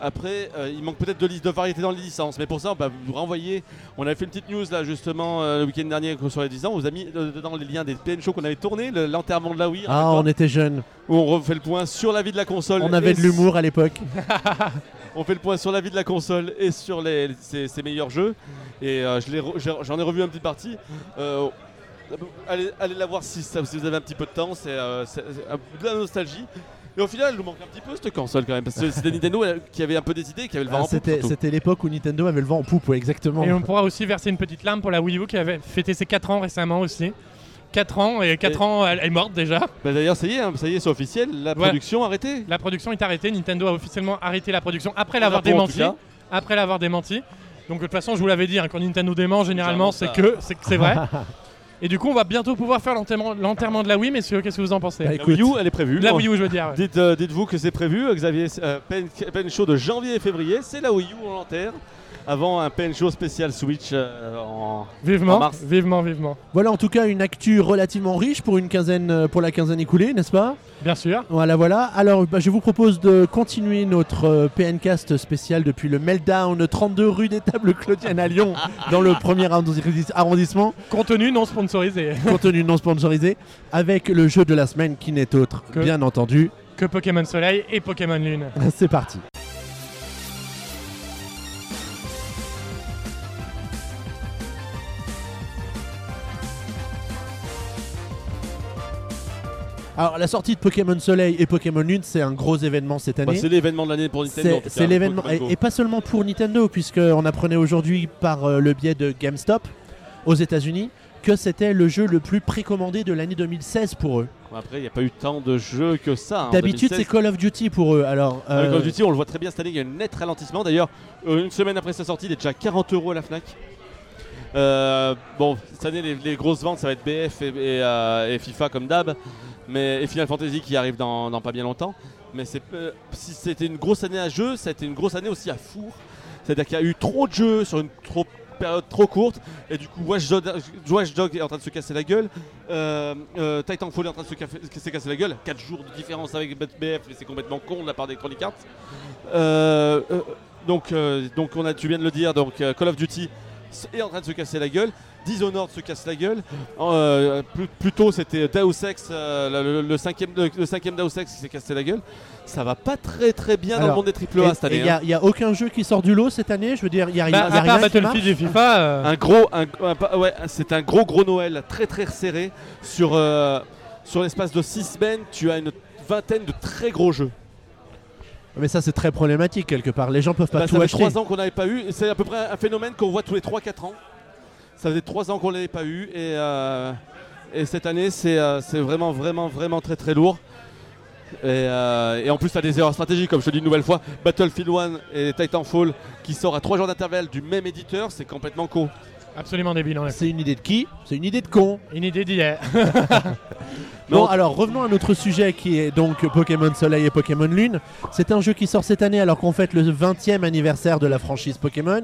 Après, euh, il manque peut-être de, de variété dans les licences, mais pour ça, on va vous renvoyer. On avait fait une petite news là justement euh, le week-end dernier sur les 10 ans. On vous a mis euh, dedans les liens des PN shows qu'on avait tourné, le- l'enterrement de la Wii, Ah, on était jeunes. où on refait le point sur la vie de la console. On avait de l'humour à l'époque. on fait le point sur la vie de la console et sur les, ses, ses meilleurs jeux. Et euh, re- j'en ai revu un petit partie. Euh, allez, allez la voir si, ça- si vous avez un petit peu de temps. C'est euh, de la nostalgie. Et au final, elle nous manque un petit peu cette console quand même. Parce que c'était Nintendo qui avait un peu décidé, qui avait le vent Ah, en poupe, C'était l'époque où Nintendo avait le vent en poupe, ouais, exactement. Et on pourra aussi verser une petite larme pour la Wii U qui avait fêté ses 4 ans récemment aussi. 4 ans, et 4 Et- ans, elle est morte déjà. Bah, D'ailleurs, ça y est, hein, ça y est, c'est officiel. La Ouais. production arrêtée. La production est arrêtée. Nintendo a officiellement arrêté la production après l'avoir démenti. Après l'avoir démenti. Donc de toute façon, je vous l'avais dit, hein, quand Nintendo dément, généralement, c'est Généralement, que c'est que c'est vrai. Et du coup, on va bientôt pouvoir faire l'enterrement de la Wii, messieurs. Qu'est-ce que vous en pensez Bah, La. Wii U, elle est prévue. La Wii U, je veux dire. ouais. Dites, euh, dites-vous que c'est prévu, Xavier, euh, pen, pen show de janvier et février, c'est la Wii U en l'enterre, avant un pen show spécial Switch euh, en... En Vivement, mars. vivement, vivement. Voilà en tout cas une actu relativement riche pour une quinzaine, euh, pour la quinzaine écoulée, n'est-ce pas? Bien sûr. Voilà, voilà. Alors, bah, je vous propose de continuer notre euh, PNcast spécial depuis le Meltdown 32 rue des Tables Claudienne à Lyon, dans le premier arrondi- arrondissement, Contenu non sponsorisé. contenu non sponsorisé, avec le jeu de la semaine qui n'est autre, Que- bien entendu. que Pokémon Soleil et Pokémon Lune. C'est parti. Alors la sortie de Pokémon Soleil et Pokémon Lune, c'est un gros événement cette Bah, année. c'est l'événement de l'année pour Nintendo. en C'est l'événement, et, pas seulement pour Nintendo, puisqu'on apprenait aujourd'hui par euh, le biais de GameStop aux États-Unis que c'était le jeu le plus précommandé de l'année 2016 pour eux. Après, il n'y a pas eu tant de jeux que ça. en D'habitude, 2016. c'est Call of Duty pour eux. Alors, euh, Call of Duty, on le voit très bien cette année, il y a un net ralentissement. D'ailleurs, euh, une semaine après sa sortie, il est déjà à 40 euros à la Fnac. Euh, bon, cette année, les, les grosses ventes, ça va être BF et, et, euh, et FIFA comme d'hab, mais et Final Fantasy qui arrive dans, pas bien longtemps. Mais c'est, euh, si c'était une grosse année à jeu, été une grosse année aussi à four. C'est-à-dire qu'il y a eu trop de jeux sur une trop- période trop courte, et du coup, Watch Dog, est en train de se casser la gueule. Euh, euh, Titanfall est en train de se, se casser la gueule. 4 jours de différence avec BF, mais c'est complètement con de la part d'Electronic Arts. Euh, donc, donc on a, tu viens de le dire, donc Call of Duty est en train de se casser la gueule. Dishonored se casse la gueule. Euh, plus, plus tôt, c'était Deus Ex, euh, le, le cinquième, le, le cinquième Deus Ex qui s'est cassé la gueule. Ça va pas très très bien dans le monde des triple A cette il année. n'y a, hein. y a aucun jeu qui sort du lot cette année. Je veux dire, il y a, y a- Bah, y a rien. Battlefield et FIFA, euh, Un gros, un, un- pas- ouais, c'est un gros gros Noël très très serré sur euh, sur l'espace de 6 semaines. Tu as une vingtaine de très gros jeux. Mais ça, c'est très problématique quelque part. Les gens peuvent pas Bah, tout ça fait acheter. 3 ans qu'on n'avait pas eu. C'est à peu près un phénomène qu'on voit tous les 3-4 ans. Ça faisait 3 ans qu'on l'avait pas eu. Et, euh, et cette année, c'est euh, c'est vraiment, vraiment, vraiment très très lourd. Et, euh, et en plus, tu as des erreurs stratégiques, comme je te dis une nouvelle fois. Battlefield 1 et Titanfall qui sort à 3 jours d'intervalle du même éditeur, c'est complètement con. absolument débile en effet. C'est une idée de qui? C'est une idée de con. Une idée d'hier. Bon, Non. alors revenons à notre sujet qui est donc Pokémon Soleil et Pokémon Lune. C'est un jeu qui sort cette année alors qu'on fête le 20e anniversaire de la franchise Pokémon.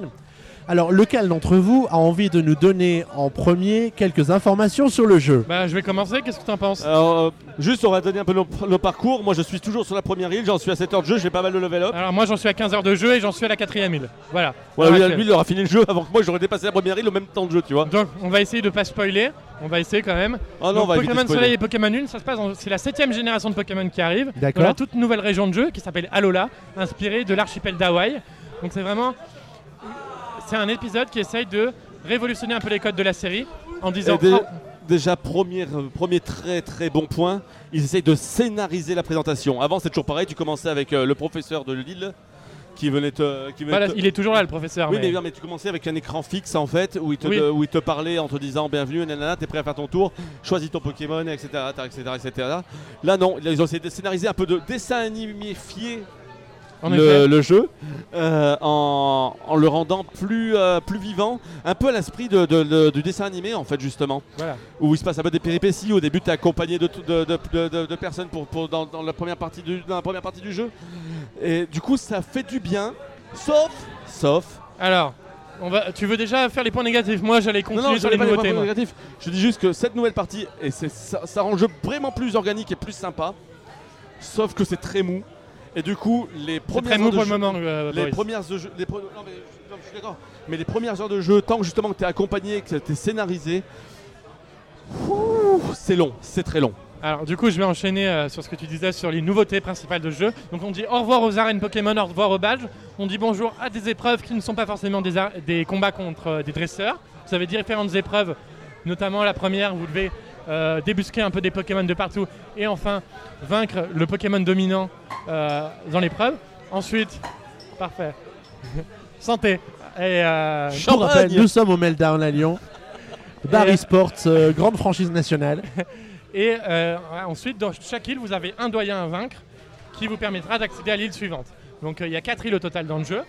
Alors, lequel d'entre vous a envie de nous donner en premier quelques informations sur le jeu Bah, je vais commencer. Qu'est-ce que t'en penses Alors, euh, juste, on va donner un peu nos, nos parcours. Moi, je suis toujours sur la première île, j'en suis à 7 heures de jeu, j'ai pas mal de level up. Alors, moi, j'en suis à 15 heures de jeu et j'en suis à la quatrième île. Voilà. Voilà, lui, il aura fini le jeu avant que moi, j'aurais dépassé la première île au même temps de jeu, tu vois. Donc, on va essayer de pas spoiler. On va essayer quand même. Oh non, Donc, on va Pokémon. Soleil et Pokémon Lune, ça se passe. dans- C'est la septième génération de Pokémon qui arrive. D'accord. Dans la toute nouvelle région de jeu qui s'appelle Alola, inspirée de l'archipel d'Hawaï. Donc, c'est vraiment. C'est un épisode qui essaye de révolutionner un peu les codes de la série en disant. Oh, Déjà, premier, euh, premier très très bon point, ils essayent de scénariser la présentation. Avant, c'est toujours pareil, tu commençais avec euh, le professeur de Lille qui venait te. Qui venait voilà, te- il est toujours là, le professeur. Oui, mais- mais, tu commençais avec un écran fixe en fait, où il te, Oui. où il te parlait en te disant bienvenue, nanana, t'es prêt à faire ton tour, choisis ton Pokémon, etc. etc., etc. Là, non, ils ont essayé de scénariser un peu de dessin animéfié en le, jeu euh, en, en le rendant plus, euh, plus vivant, un peu à l'esprit de, de- de- du dessin animé en fait justement, Voilà. où il se passe un peu des péripéties. Au début, tu es accompagné de, de, de- de- de- de personnes pour, pour- dans, dans la première partie du, dans la première partie du jeu, et du coup, ça fait du bien, sauf, sauf, Alors, on va, tu veux déjà faire les points négatifs? Moi, j'allais continuer non, sur les pas les nouveautés. points. Je dis juste que cette nouvelle partie, et c'est- ça, ça rend le jeu vraiment plus organique et plus sympa. Sauf que c'est très mou. Et du coup, les premières heures de jeu- moment. euh, les premières heures de jeu, les pre- non, mais, non, je suis d'accord. Mais les premières heures de jeu, tant que justement que tu es accompagné, que tu es scénarisé, c'est long, c'est très long. Alors du coup je vais enchaîner euh, sur ce que tu disais sur les nouveautés principales de jeu. Donc on dit au revoir aux arènes Pokémon, au revoir aux badges. On dit bonjour à des épreuves qui ne sont pas forcément des combats contre euh, des dresseurs. Vous avez différentes épreuves, notamment la première, vous devez euh, débusquer un peu des Pokémon de partout et enfin vaincre le Pokémon dominant euh, dans l'épreuve. Ensuite, parfait. Santé. Et euh, nous sommes au Meltdown à Lyon. Barry Et- Sports, euh, grande franchise nationale. Et euh, ensuite, dans chaque île, vous avez un doyen à vaincre qui vous permettra d'accéder à l'île suivante. Donc euh, il y a quatre îles au total dans le jeu.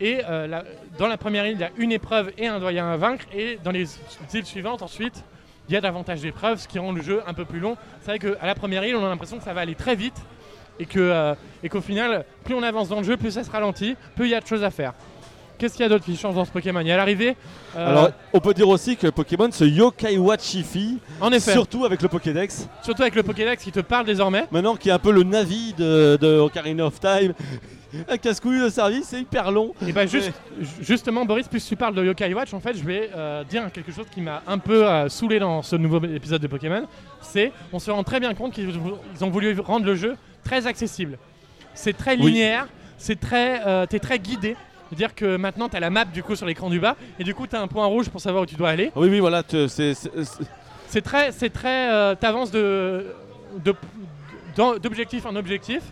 Et euh, la- dans la première île, il y a une épreuve et un doyen à vaincre. Et dans les îles suivantes, ensuite, il y a davantage d'épreuves, ce qui rend le jeu un peu plus long. C'est vrai qu'à la première île, on a l'impression que ça va aller très vite. Et euh, qu'au final, plus on avance dans le jeu, plus ça se ralentit, plus il y a de choses à faire. Qu'est-ce qu'il y a d'autre qui change dans ce Pokémon? Et à l'arrivée, euh, Alors, on peut dire aussi que Pokémon se yokai wachifi, en effet, surtout avec le Pokédex, surtout avec le Pokédex qui te parle désormais. maintenant qui est un peu le Navi de, de Ocarina of Time. Un casse-couille de service, c'est hyper long. Et bah juste, ju- justement, Boris, puisque tu parles de Yokai Watch, en fait, je vais euh, dire quelque chose qui m'a un peu euh, saoulé dans ce nouveau épisode de Pokémon. C'est, on se rend très bien compte qu'ils ils ont voulu rendre le jeu très accessible. C'est très Oui. linéaire, c'est très, t'es très guidé. C'est-à-dire que maintenant, tu as la map du coup sur l'écran du bas, et du coup, tu as un point rouge pour savoir où tu dois aller. Oui, oui, voilà, c'est- très, c'est très, euh, t'avances de, d'objectif en objectif.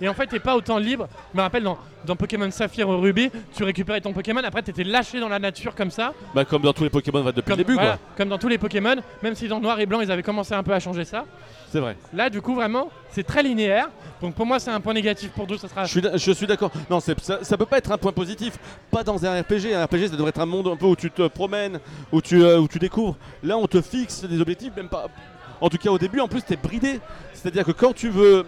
Et en fait, t'es pas autant libre. Je me rappelle dans, dans Pokémon Saphir ou Ruby, tu récupérais ton Pokémon, après t'étais lâché dans la nature comme ça. bah, comme dans tous les Pokémon va, depuis Comme, le début, voilà, quoi. comme dans tous les Pokémon, même si dans Noir et Blanc ils avaient commencé un peu à changer ça. C'est vrai. Là, du coup, vraiment, c'est très linéaire. Donc pour moi, c'est un point négatif. Pour d'autres, ça sera. Je suis, d'a- je suis d'accord. Non, ça, ça peut pas être un point positif. Pas dans un RPG. Un RPG, ça devrait être un monde un peu où tu te promènes, où tu, euh, où tu découvres. Là, on te fixe des objectifs, même pas. En tout cas, au début, en plus, t'es bridé. C'est-à-dire que quand tu veux.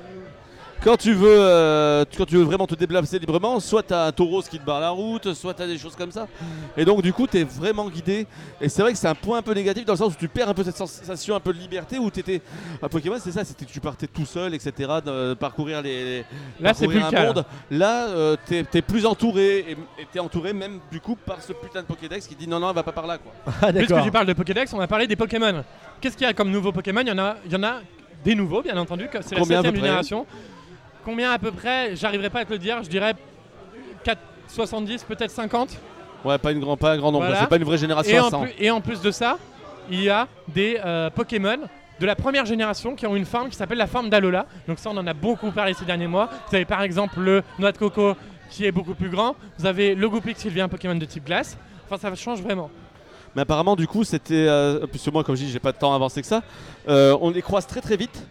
Quand tu veux, euh, quand tu veux vraiment te déplacer librement, soit t'as un taureau qui te barre la route, soit t'as des choses comme ça. Et donc du coup, t'es vraiment guidé. Et c'est vrai que c'est un point un peu négatif dans le sens où tu perds un peu cette sensation un peu de liberté où t'étais. À Pokémon, c'est ça, c'était que tu partais tout seul, etc. de parcourir les, Là, c'est plus un cas. là. monde. Là, euh, t'es plus entouré et t'es entouré même du coup par ce putain de Pokédex qui dit non non, va pas par là quoi. Ah, Puisque tu parles de Pokédex, on va parler des Pokémon. Qu'est-ce qu'il y a comme nouveaux Pokémon? Il y, en a, il y en a des nouveaux, bien entendu. que C'est la Combien à peu 7 près? génération. Combien à peu près J'arriverai pas à te le dire. Je dirais 4, 70, peut-être 50. Ouais, pas une grand pas un grand nombre. Voilà. C'est pas une vraie génération Et à en, 100. plus, et en plus de ça, il y a des euh, Pokémon de la première génération qui ont une forme qui s'appelle la forme d'Alola. Donc ça, on en a beaucoup parlé ces derniers mois. Vous avez par exemple le Noix de Coco qui est beaucoup plus grand. Vous avez le Goupix qui devient un Pokémon de type glace. Enfin, ça change vraiment. Mais apparemment du coup c'était euh, puisque moi comme je dis j'ai pas de temps avancé que ça. euh, on les croise très très vite.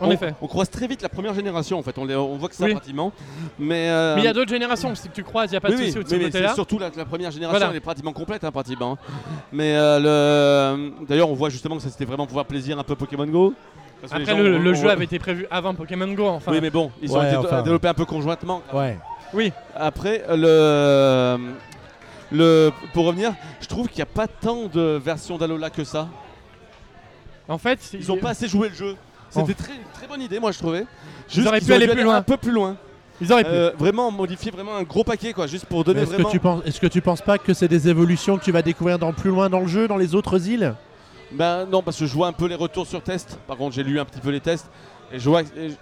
En on, effet. On croise très vite la première génération en fait. On, les- on voit que ça Oui. pratiquement. Mais euh, Mais il y a d'autres générations, si tu croises, il n'y a pas de oui, souci de ce mais surtout la, la première génération, Voilà. elle est pratiquement complète, hein, pratiquement. Mais euh, le... d'ailleurs, on voit justement que ça c'était vraiment pouvoir plaisir un peu Pokémon Go. Parce Après, gens- le, on- le on- jeu avait été prévu avant Pokémon Go, enfin. Oui, mais bon, ils ont été enfin. développés un peu conjointement. Ouais. Oui, Après, le, le, pour revenir, je trouve qu'il n'y a pas tant de versions d'Alola que ça. en fait, Ils n'ont pas assez joué le jeu. C'était très, une très bonne idée, moi je trouvais. Juste auraient qu'ils pu aller plus loin. un peu plus loin. ils auraient pu. Euh, vraiment modifier vraiment un gros paquet, quoi, juste pour donner Est-ce que, tu penses, est-ce que tu penses pas que c'est des évolutions que tu vas découvrir dans plus loin dans le jeu, dans les autres îles? Ben non, parce que je vois un peu les retours sur test. Par contre, j'ai lu un petit peu les tests et je vois, et je,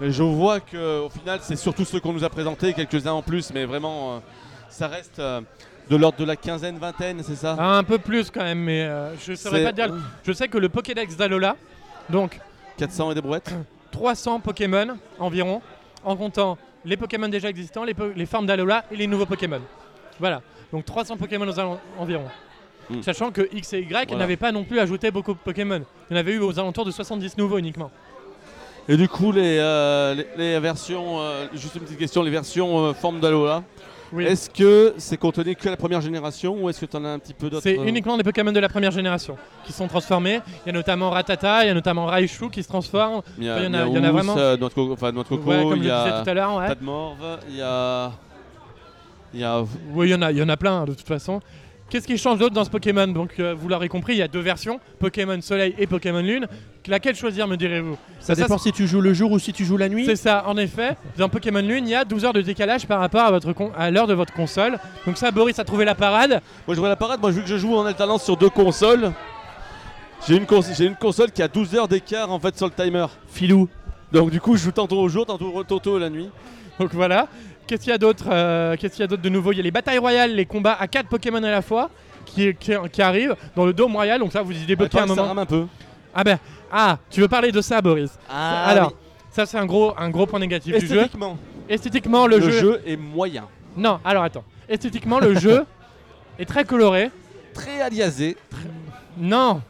et je vois que au final, c'est surtout ceux qu'on nous a présentés, quelques-uns en plus, mais vraiment, euh, ça reste euh, de l'ordre de la quinzaine, vingtaine, c'est ça? Ah, un peu plus quand même, mais euh, je saurais pas dire. Je sais que le Pokédex d'Alola, donc 400 et des brouettes 300 Pokémon environ, en comptant les Pokémon déjà existants, les, po- les formes d'Alola et les nouveaux Pokémon. Voilà, donc 300 Pokémon aux environ. Hmm. Sachant que X et Y Voilà. n'avaient pas non plus ajouté beaucoup de Pokémon. Il y en avait eu aux alentours de 70 nouveaux uniquement. Et du coup, les, euh, les, les versions, euh, juste une petite question, les versions euh, forme d'Alola, Oui. est-ce que c'est contenu que la première génération ou est-ce que tu en as un petit peu d'autres C'est euh, uniquement des Pokémon de la première génération qui sont transformés. Il y a notamment Ratata, il y a notamment Raichu qui se transforme. Il y, a- il y en a- il il y en a Miaous, vraiment. euh, Noix de Coco, enfin, Coco, Ouais, comme il je y a tout à l'heure. ouais. Tadmorve, il y a. Il y a... Oui, il y, en a- il y en a plein de toute façon. Qu'est-ce qui change d'autre dans ce Pokémon Donc, euh, vous l'aurez compris, il y a deux versions Pokémon Soleil et Pokémon Lune. Laquelle choisir, me direz-vous Ça Ça, dépend si tu joues le jour ou si tu joues la nuit. C'est ça, en effet. Dans Pokémon Lune, il y a 12 heures de décalage par rapport à, votre con- à l'heure de votre console. Donc, ça, Boris a trouvé la parade. Moi je vois la parade, moi vu que je joue en alternance sur deux consoles, j'ai une, cons- j'ai une console qui a 12 heures d'écart en fait sur le timer. Filou. Donc du coup je joue tantôt au jour, tantôt, tantôt la nuit. Donc, voilà. Qu'est-ce qu'il y a d'autre euh, Qu'est-ce qu'il y a d'autre de nouveau? Il y a les batailles royales, les combats à 4 Pokémon à la fois. Qui, qui, qui arrivent dans le dôme royal, donc ça vous y Ah, débloquez un ça moment. rame un peu. Ah ben, ah, tu veux parler de ça, Boris? Ah, Alors, ça c'est un gros, un gros point négatif du jeu. esthétiquement, Esthétiquement, le, le, jeu... jeu... est moyen. Non, alors attends. Esthétiquement, le jeu est très coloré. Très aliasé. Non,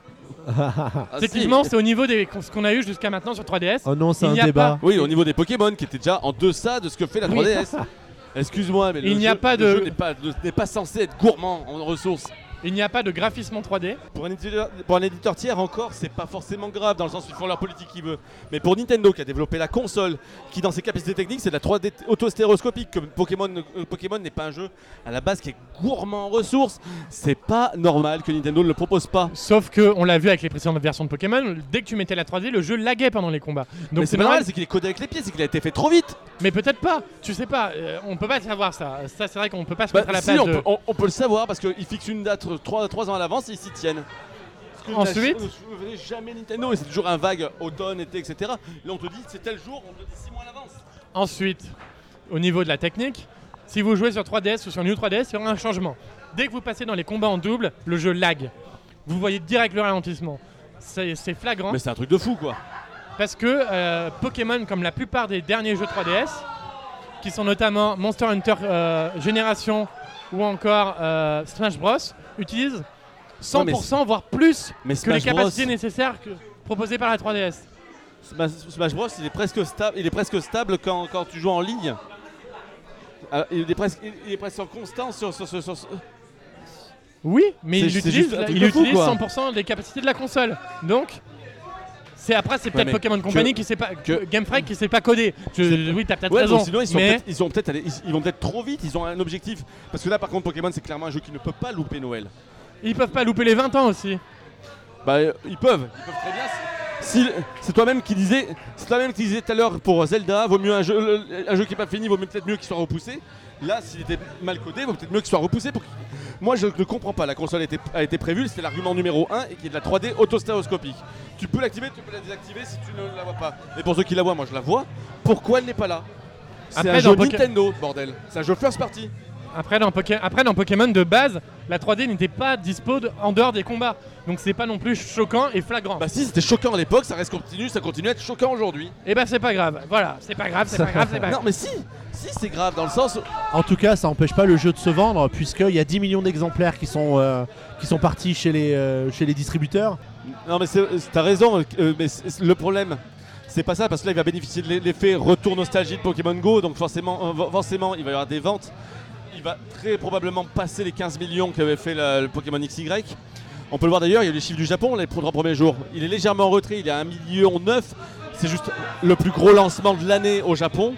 Ah, techniquement, si. c'est au niveau de ce qu'on a eu jusqu'à maintenant sur 3DS. Oh non, c'est Il un n'y a débat. Oui, au niveau des Pokémon qui étaient déjà en deçà de ce que fait la Oui. 3DS. Excuse-moi, mais Il le n'y a jeu- pas le de- jeu n'est pas, ne- n'est pas censé être gourmand en ressources. Il n'y a pas de graphisme en 3D. Pour un, éditeur, pour un éditeur tiers encore, c'est pas forcément grave dans le sens où ils font leur politique qu'ils veulent. Mais pour Nintendo qui a développé la console, qui dans ses capacités techniques c'est de la 3D autostéréoscopique, comme Pokémon, euh, Pokémon n'est pas un jeu à la base qui est gourmand en ressources, c'est pas normal que Nintendo ne le propose pas. Sauf que, on l'a vu avec les précédentes versions de Pokémon, dès que tu mettais la 3D, le jeu laguait pendant les combats. Donc mais c'est pas normal, c'est qu'il est codé avec les pieds, c'est qu'il a été fait trop vite. Mais peut-être pas. Tu sais pas. euh, on peut pas savoir ça. Ça, c'est vrai qu'on peut pas se Bah, mettre à la si, place on, de- peut, on- on peut le savoir parce qu'ils fixent une date 3, ans à l'avance et ils s'y tiennent. Ensuite ne faisait jamais Nintendo et c'est toujours un vague automne, été, etc. Là on te dit c'est tel jour, on te dit 6 mois à l'avance. Ensuite, au niveau de la technique, si vous jouez sur 3DS ou sur New 3DS, il y aura un changement. Dès que vous passez dans les combats en double, le jeu lag. Vous voyez direct le ralentissement. C'est c'est flagrant Mais c'est un truc de fou quoi. parce que euh, Pokémon, comme la plupart des derniers jeux 3DS, qui sont notamment Monster Hunter euh, Génération ou encore euh, Smash Bros, utilisent 100% voire plus Mais que les Bros, capacités nécessaires que- proposées par la 3DS. Smash, Bros, il est presque stable, il est presque stable quand, quand tu joues en ligne. Euh, il, est presque, il est presque en constant sur, sur, sur- sur- Oui, mais il utilise, il utilise quoi. 100% des capacités de la console. Donc, c'est après, c'est peut-être Pokémon Company qui sait pas, que- Game Freak qui sait pas coder. Je- oui, t'as peut-être Ouais, raison. sinon ils, sont mais peut-être- ils ont ils, ils vont peut-être trop vite, ils ont un objectif. Parce que là par contre Pokémon c'est clairement un jeu qui ne peut pas louper Noël. ils peuvent pas louper les 20 ans aussi. Bah euh, ils peuvent, ils peuvent très bien. Si, c'est toi-même qui disais, c'est toi-même qui disais tout à l'heure pour Zelda, vaut mieux un jeu, le- un jeu qui est pas fini, vaut mieux peut-être mieux qu'il soit repoussé. Là, s'il était mal codé, vaut peut-être mieux qu'il soit repoussé. Pour Moi, je ne comprends pas. La console a été, a été prévue, c'était l'argument numéro 1 et qui est de la 3D autostéréoscopique. Tu peux l'activer, tu peux la désactiver si tu ne la vois pas. Mais pour ceux qui la voient, moi je la vois. Pourquoi elle n'est pas là C'est Après, un dans jeu Poké- Nintendo, bordel. C'est un jeu first party. Après dans, Poké- après, dans Pokémon de base, la 3D n'était pas dispo de- en dehors des combats. Donc, c'est pas non plus choquant et flagrant. Bah si, c'était choquant à l'époque, ça reste continu, ça continue à être choquant aujourd'hui. et bah, c'est pas grave. Voilà, c'est pas grave, c'est pas grave, c'est pas Non grave. mais si, si c'est grave dans le sens où- En tout cas, ça n'empêche pas le jeu de se vendre, puisqu'il y a 10 millions d'exemplaires qui, sont, euh, qui sont partis chez les, euh, chez les distributeurs. Non mais t'as raison, euh, mais c'est- le problème c'est pas ça parce que là il va bénéficier de l'e- l'effet retour nostalgie de Pokémon Go donc forcément, euh, forcément il va y avoir des ventes. Il va très probablement passer les 15 millions qu'avait fait le Pokémon XY. On peut le voir d'ailleurs, il y a eu les chiffres du Japon les trois premiers jours. Il est légèrement en retrait, il est à 1 million 9. C'est juste le plus gros lancement de l'année au Japon.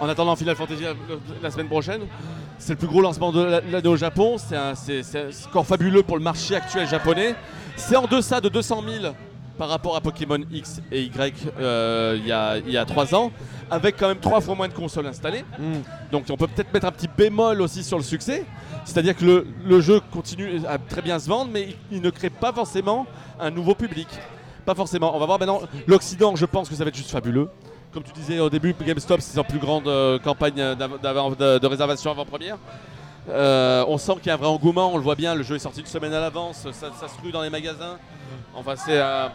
En attendant Final Fantasy la, semaine prochaine. C'est le plus gros lancement de la- de l'année au Japon. C'est un score fabuleux pour le marché actuel japonais. C'est en deçà de 200 000 par rapport à Pokémon X et Y euh, il y, a, il y a 3 ans, avec quand même 3 fois moins de consoles installées. Donc on peut peut-être mettre un petit bémol aussi sur le succès. C'est-à-dire que le, le jeu continue à très bien se vendre, mais il, il ne crée pas forcément un nouveau public. Pas forcément. On va voir maintenant. L'Occident, je pense que ça va être juste fabuleux. Comme tu disais au début, GameStop, c'est leur plus grande euh, campagne de réservation avant-première. Euh, on sent qu'il y a un vrai engouement, on le voit bien, le jeu est sorti une semaine à l'avance, ça, ça se rue dans les magasins. Enfin, c'est. euh,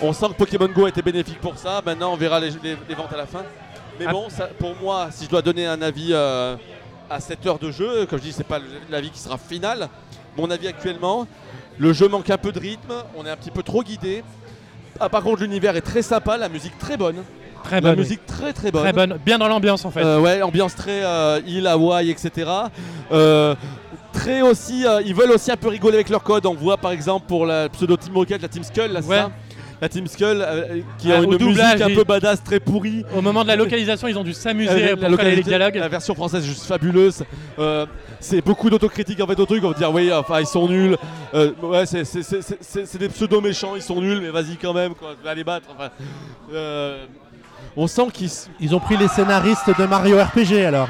on sent que Pokémon Go a été bénéfique pour ça. Maintenant, on verra les, les- les ventes à la fin. Mais Ah. bon, ça- pour moi, si je dois donner un avis euh, à 7 heures de jeu, comme je dis, c'est pas l'avis qui sera final. Mon avis actuellement, le jeu manque un peu de rythme, on est un petit peu trop guidé. Ah, par contre, l'univers est très sympa, la musique très bonne. Très la bonne. oui. musique très très bonne. Très bonne. Bien dans l'ambiance en fait. Euh, ouais, ambiance très euh, île, Hawaï, etc. Euh, très aussi, euh, ils veulent aussi un peu rigoler avec leur code. On voit par exemple pour la pseudo Team Rocket, la Team Skull, là, c'est Ouais. ça? La Team Skull euh, qui Ah, a une doublage, musique un peu badass, très pourrie. Au moment de la localisation, ils ont dû s'amuser pour faire les dialogues. la version française est juste fabuleuse. Euh, c'est beaucoup d'autocritique en fait au truc. On va dire oui, enfin ils sont nuls. Euh, ouais, c'est- des pseudo méchants, ils sont nuls, mais vas-y quand même, quoi, va les battre. Enfin, on sent qu'ils, Ils ont pris les scénaristes de Mario RPG alors.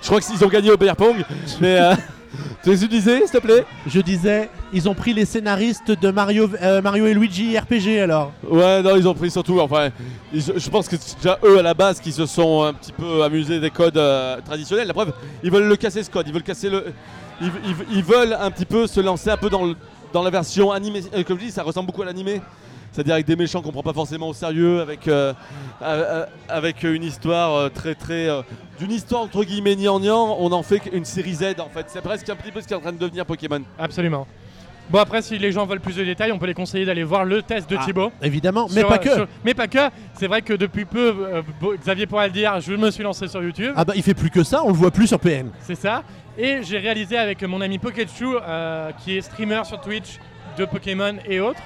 je crois qu'ils ont gagné au beer pong, mais euh, tu les utiliser, s'il te plaît? Je disais, ils ont pris les scénaristes de Mario, euh, Mario et Luigi RPG alors. Ouais, non, ils ont pris surtout. Enfin, ils- je pense que c'est déjà eux à la base qui se sont un petit peu amusés des codes euh, traditionnels. La preuve, ils veulent le casser ce code. Ils veulent casser le. Ils, ils- ils veulent un petit peu se lancer un peu dans, le- dans la version animée. Euh, comme je dis, ça ressemble beaucoup à l'animé. C'est-à-dire avec des méchants qu'on prend pas forcément au sérieux, avec, euh, euh, euh, avec une histoire euh, très très. euh, D'une histoire entre guillemets gnangnan, on en fait une série Z en fait. C'est presque un petit peu ce qui est en train de devenir Pokémon. Absolument. Bon après si les gens veulent plus de détails, on peut les conseiller d'aller voir le test de Ah, Thibaut. Évidemment, mais Sur, pas que. sur- mais pas que. C'est vrai que depuis peu, euh, Xavier pourra le dire, je me suis lancé sur YouTube. Ah bah il fait plus que ça, on le voit plus sur PN. C'est ça. Et j'ai réalisé avec mon ami Poketchu, euh, qui est streamer sur Twitch de Pokémon et autres,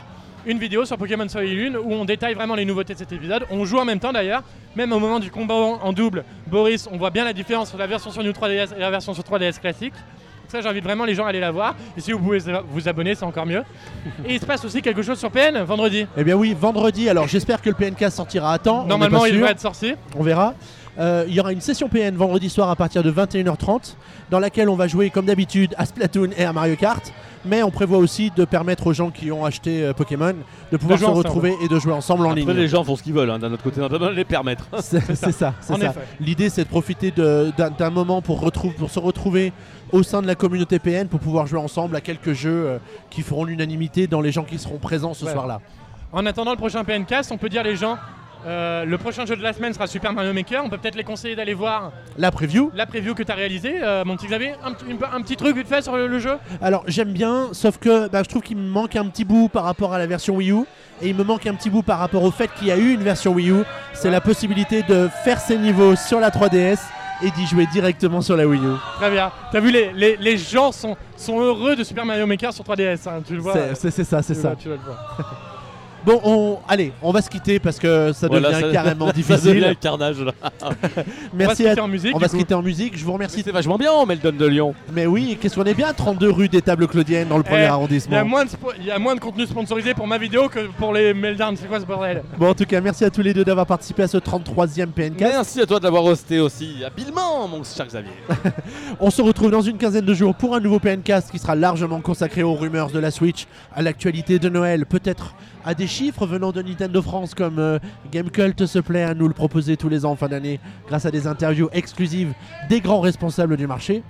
une vidéo sur Pokémon Soleil et Lune où on détaille vraiment les nouveautés de cet épisode. On joue en même temps d'ailleurs. Même au moment du combat en double, Boris, on voit bien la différence entre la version sur New 3DS et la version sur 3DS classique. Ça, j'invite vraiment les gens à aller la voir. Et si vous pouvez vous abonner, c'est encore mieux. et il se passe aussi quelque chose sur PN vendredi. Eh bien oui, vendredi, alors j'espère que le PNK sortira à temps. Normalement, il devrait être sorti. on verra. Euh, il y aura une session PN vendredi soir à partir de 21h30 dans laquelle on va jouer comme d'habitude à Splatoon et à Mario Kart. Mais on prévoit aussi de permettre aux gens qui ont acheté euh, Pokémon de pouvoir se ensemble. retrouver et de jouer ensemble en Après, ligne. les gens font ce qu'ils veulent. hein, D'un autre côté, on de les permettre. C'est ça, ça. effet. L'idée c'est de profiter d'un d'un moment pour, retrouve- pour se retrouver au sein de la communauté PN pour pouvoir jouer ensemble à quelques jeux euh, qui feront l'unanimité dans les gens qui seront présents ce Ouais. soir-là. En attendant le prochain PNcast, on peut dire les gens, euh, le prochain jeu de la semaine sera Super Mario Maker. On peut peut-être les conseiller d'aller voir La preview, la preview que tu as réalisée, euh, mon petit Xavier. Un, petit- une- un petit truc vite fait sur le, le jeu Alors j'aime bien, sauf que bah, je trouve qu'il me manque un petit bout par rapport à la version Wii U. Et il me manque un petit bout par rapport au fait qu'il y a eu une version Wii U. C'est la possibilité de faire ses niveaux sur la 3DS et d'y jouer directement sur la Wii U. Très bien. T'as vu, les, les, les gens sont, sont heureux de Super Mario Maker sur 3DS. hein, tu le vois. C'est- ça, c'est Tu ça. vois, tu le voir. Bon, on... allez, on va se quitter parce que ça devient Voilà, ça- carrément ça devient difficile. le carnage là. Merci on va se à quitter en musique. On va se quitter en musique. Je vous remercie. C'était vachement bien, Meldon de Lyon. Mais oui, qu'est-ce qu'on est bien 32 rue des Tables Claudiennes dans le premier Eh, arrondissement. il y a moins de contenu sponsorisé pour ma vidéo que pour les Meltdown. C'est quoi ce bordel? Bon, en tout cas, merci à tous les deux d'avoir participé à ce 33e PNK. Merci à toi de l'avoir hosté aussi habilement, mon cher Xavier. On se retrouve dans une quinzaine de jours pour un nouveau PNcast qui sera largement consacré aux rumeurs de la Switch, à l'actualité de Noël, peut-être à des chiffres venant de Nintendo France comme euh, Gamecult se plaît à nous le proposer tous les ans en fin d'année grâce à des interviews exclusives des grands responsables du marché.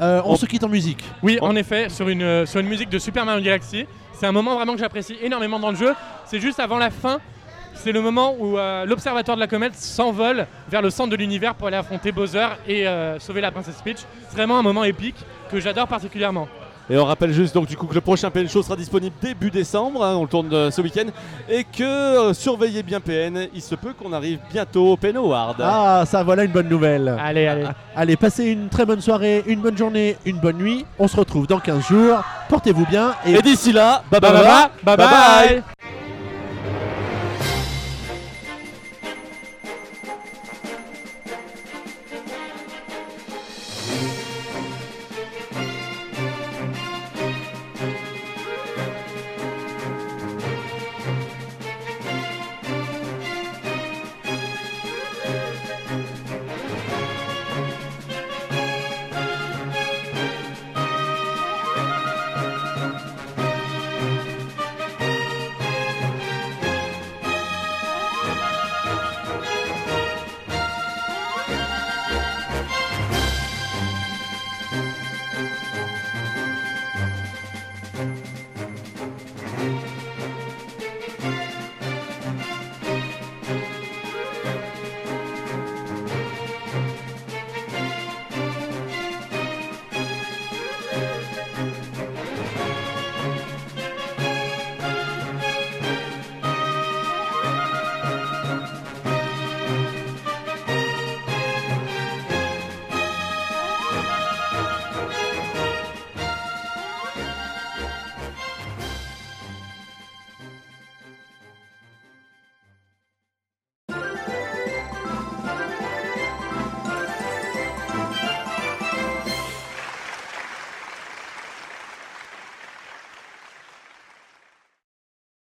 Euh, on On- se quitte en musique. Oui, en effet, sur une, euh, sur une musique de Super Mario Galaxy. C'est un moment vraiment que j'apprécie énormément dans le jeu. C'est juste avant la fin. C'est le moment où l'observatoire de la comète s'envole vers le centre de l'univers pour aller affronter Bowser et sauver la princesse Peach. C'est vraiment un moment épique que j'adore particulièrement. Et on rappelle juste donc du coup que le prochain PN Show sera disponible début décembre, hein, on le tourne euh, ce week-end, et que euh, surveillez bien PN, il se peut qu'on arrive bientôt au PN Award. Ah, ça voilà une bonne nouvelle. Allez, allez. Allez, passez une très bonne soirée, une bonne journée, une bonne nuit. On se retrouve dans 15 jours. Portez-vous bien et Et d'ici là, bye Bye bye bye bye bye.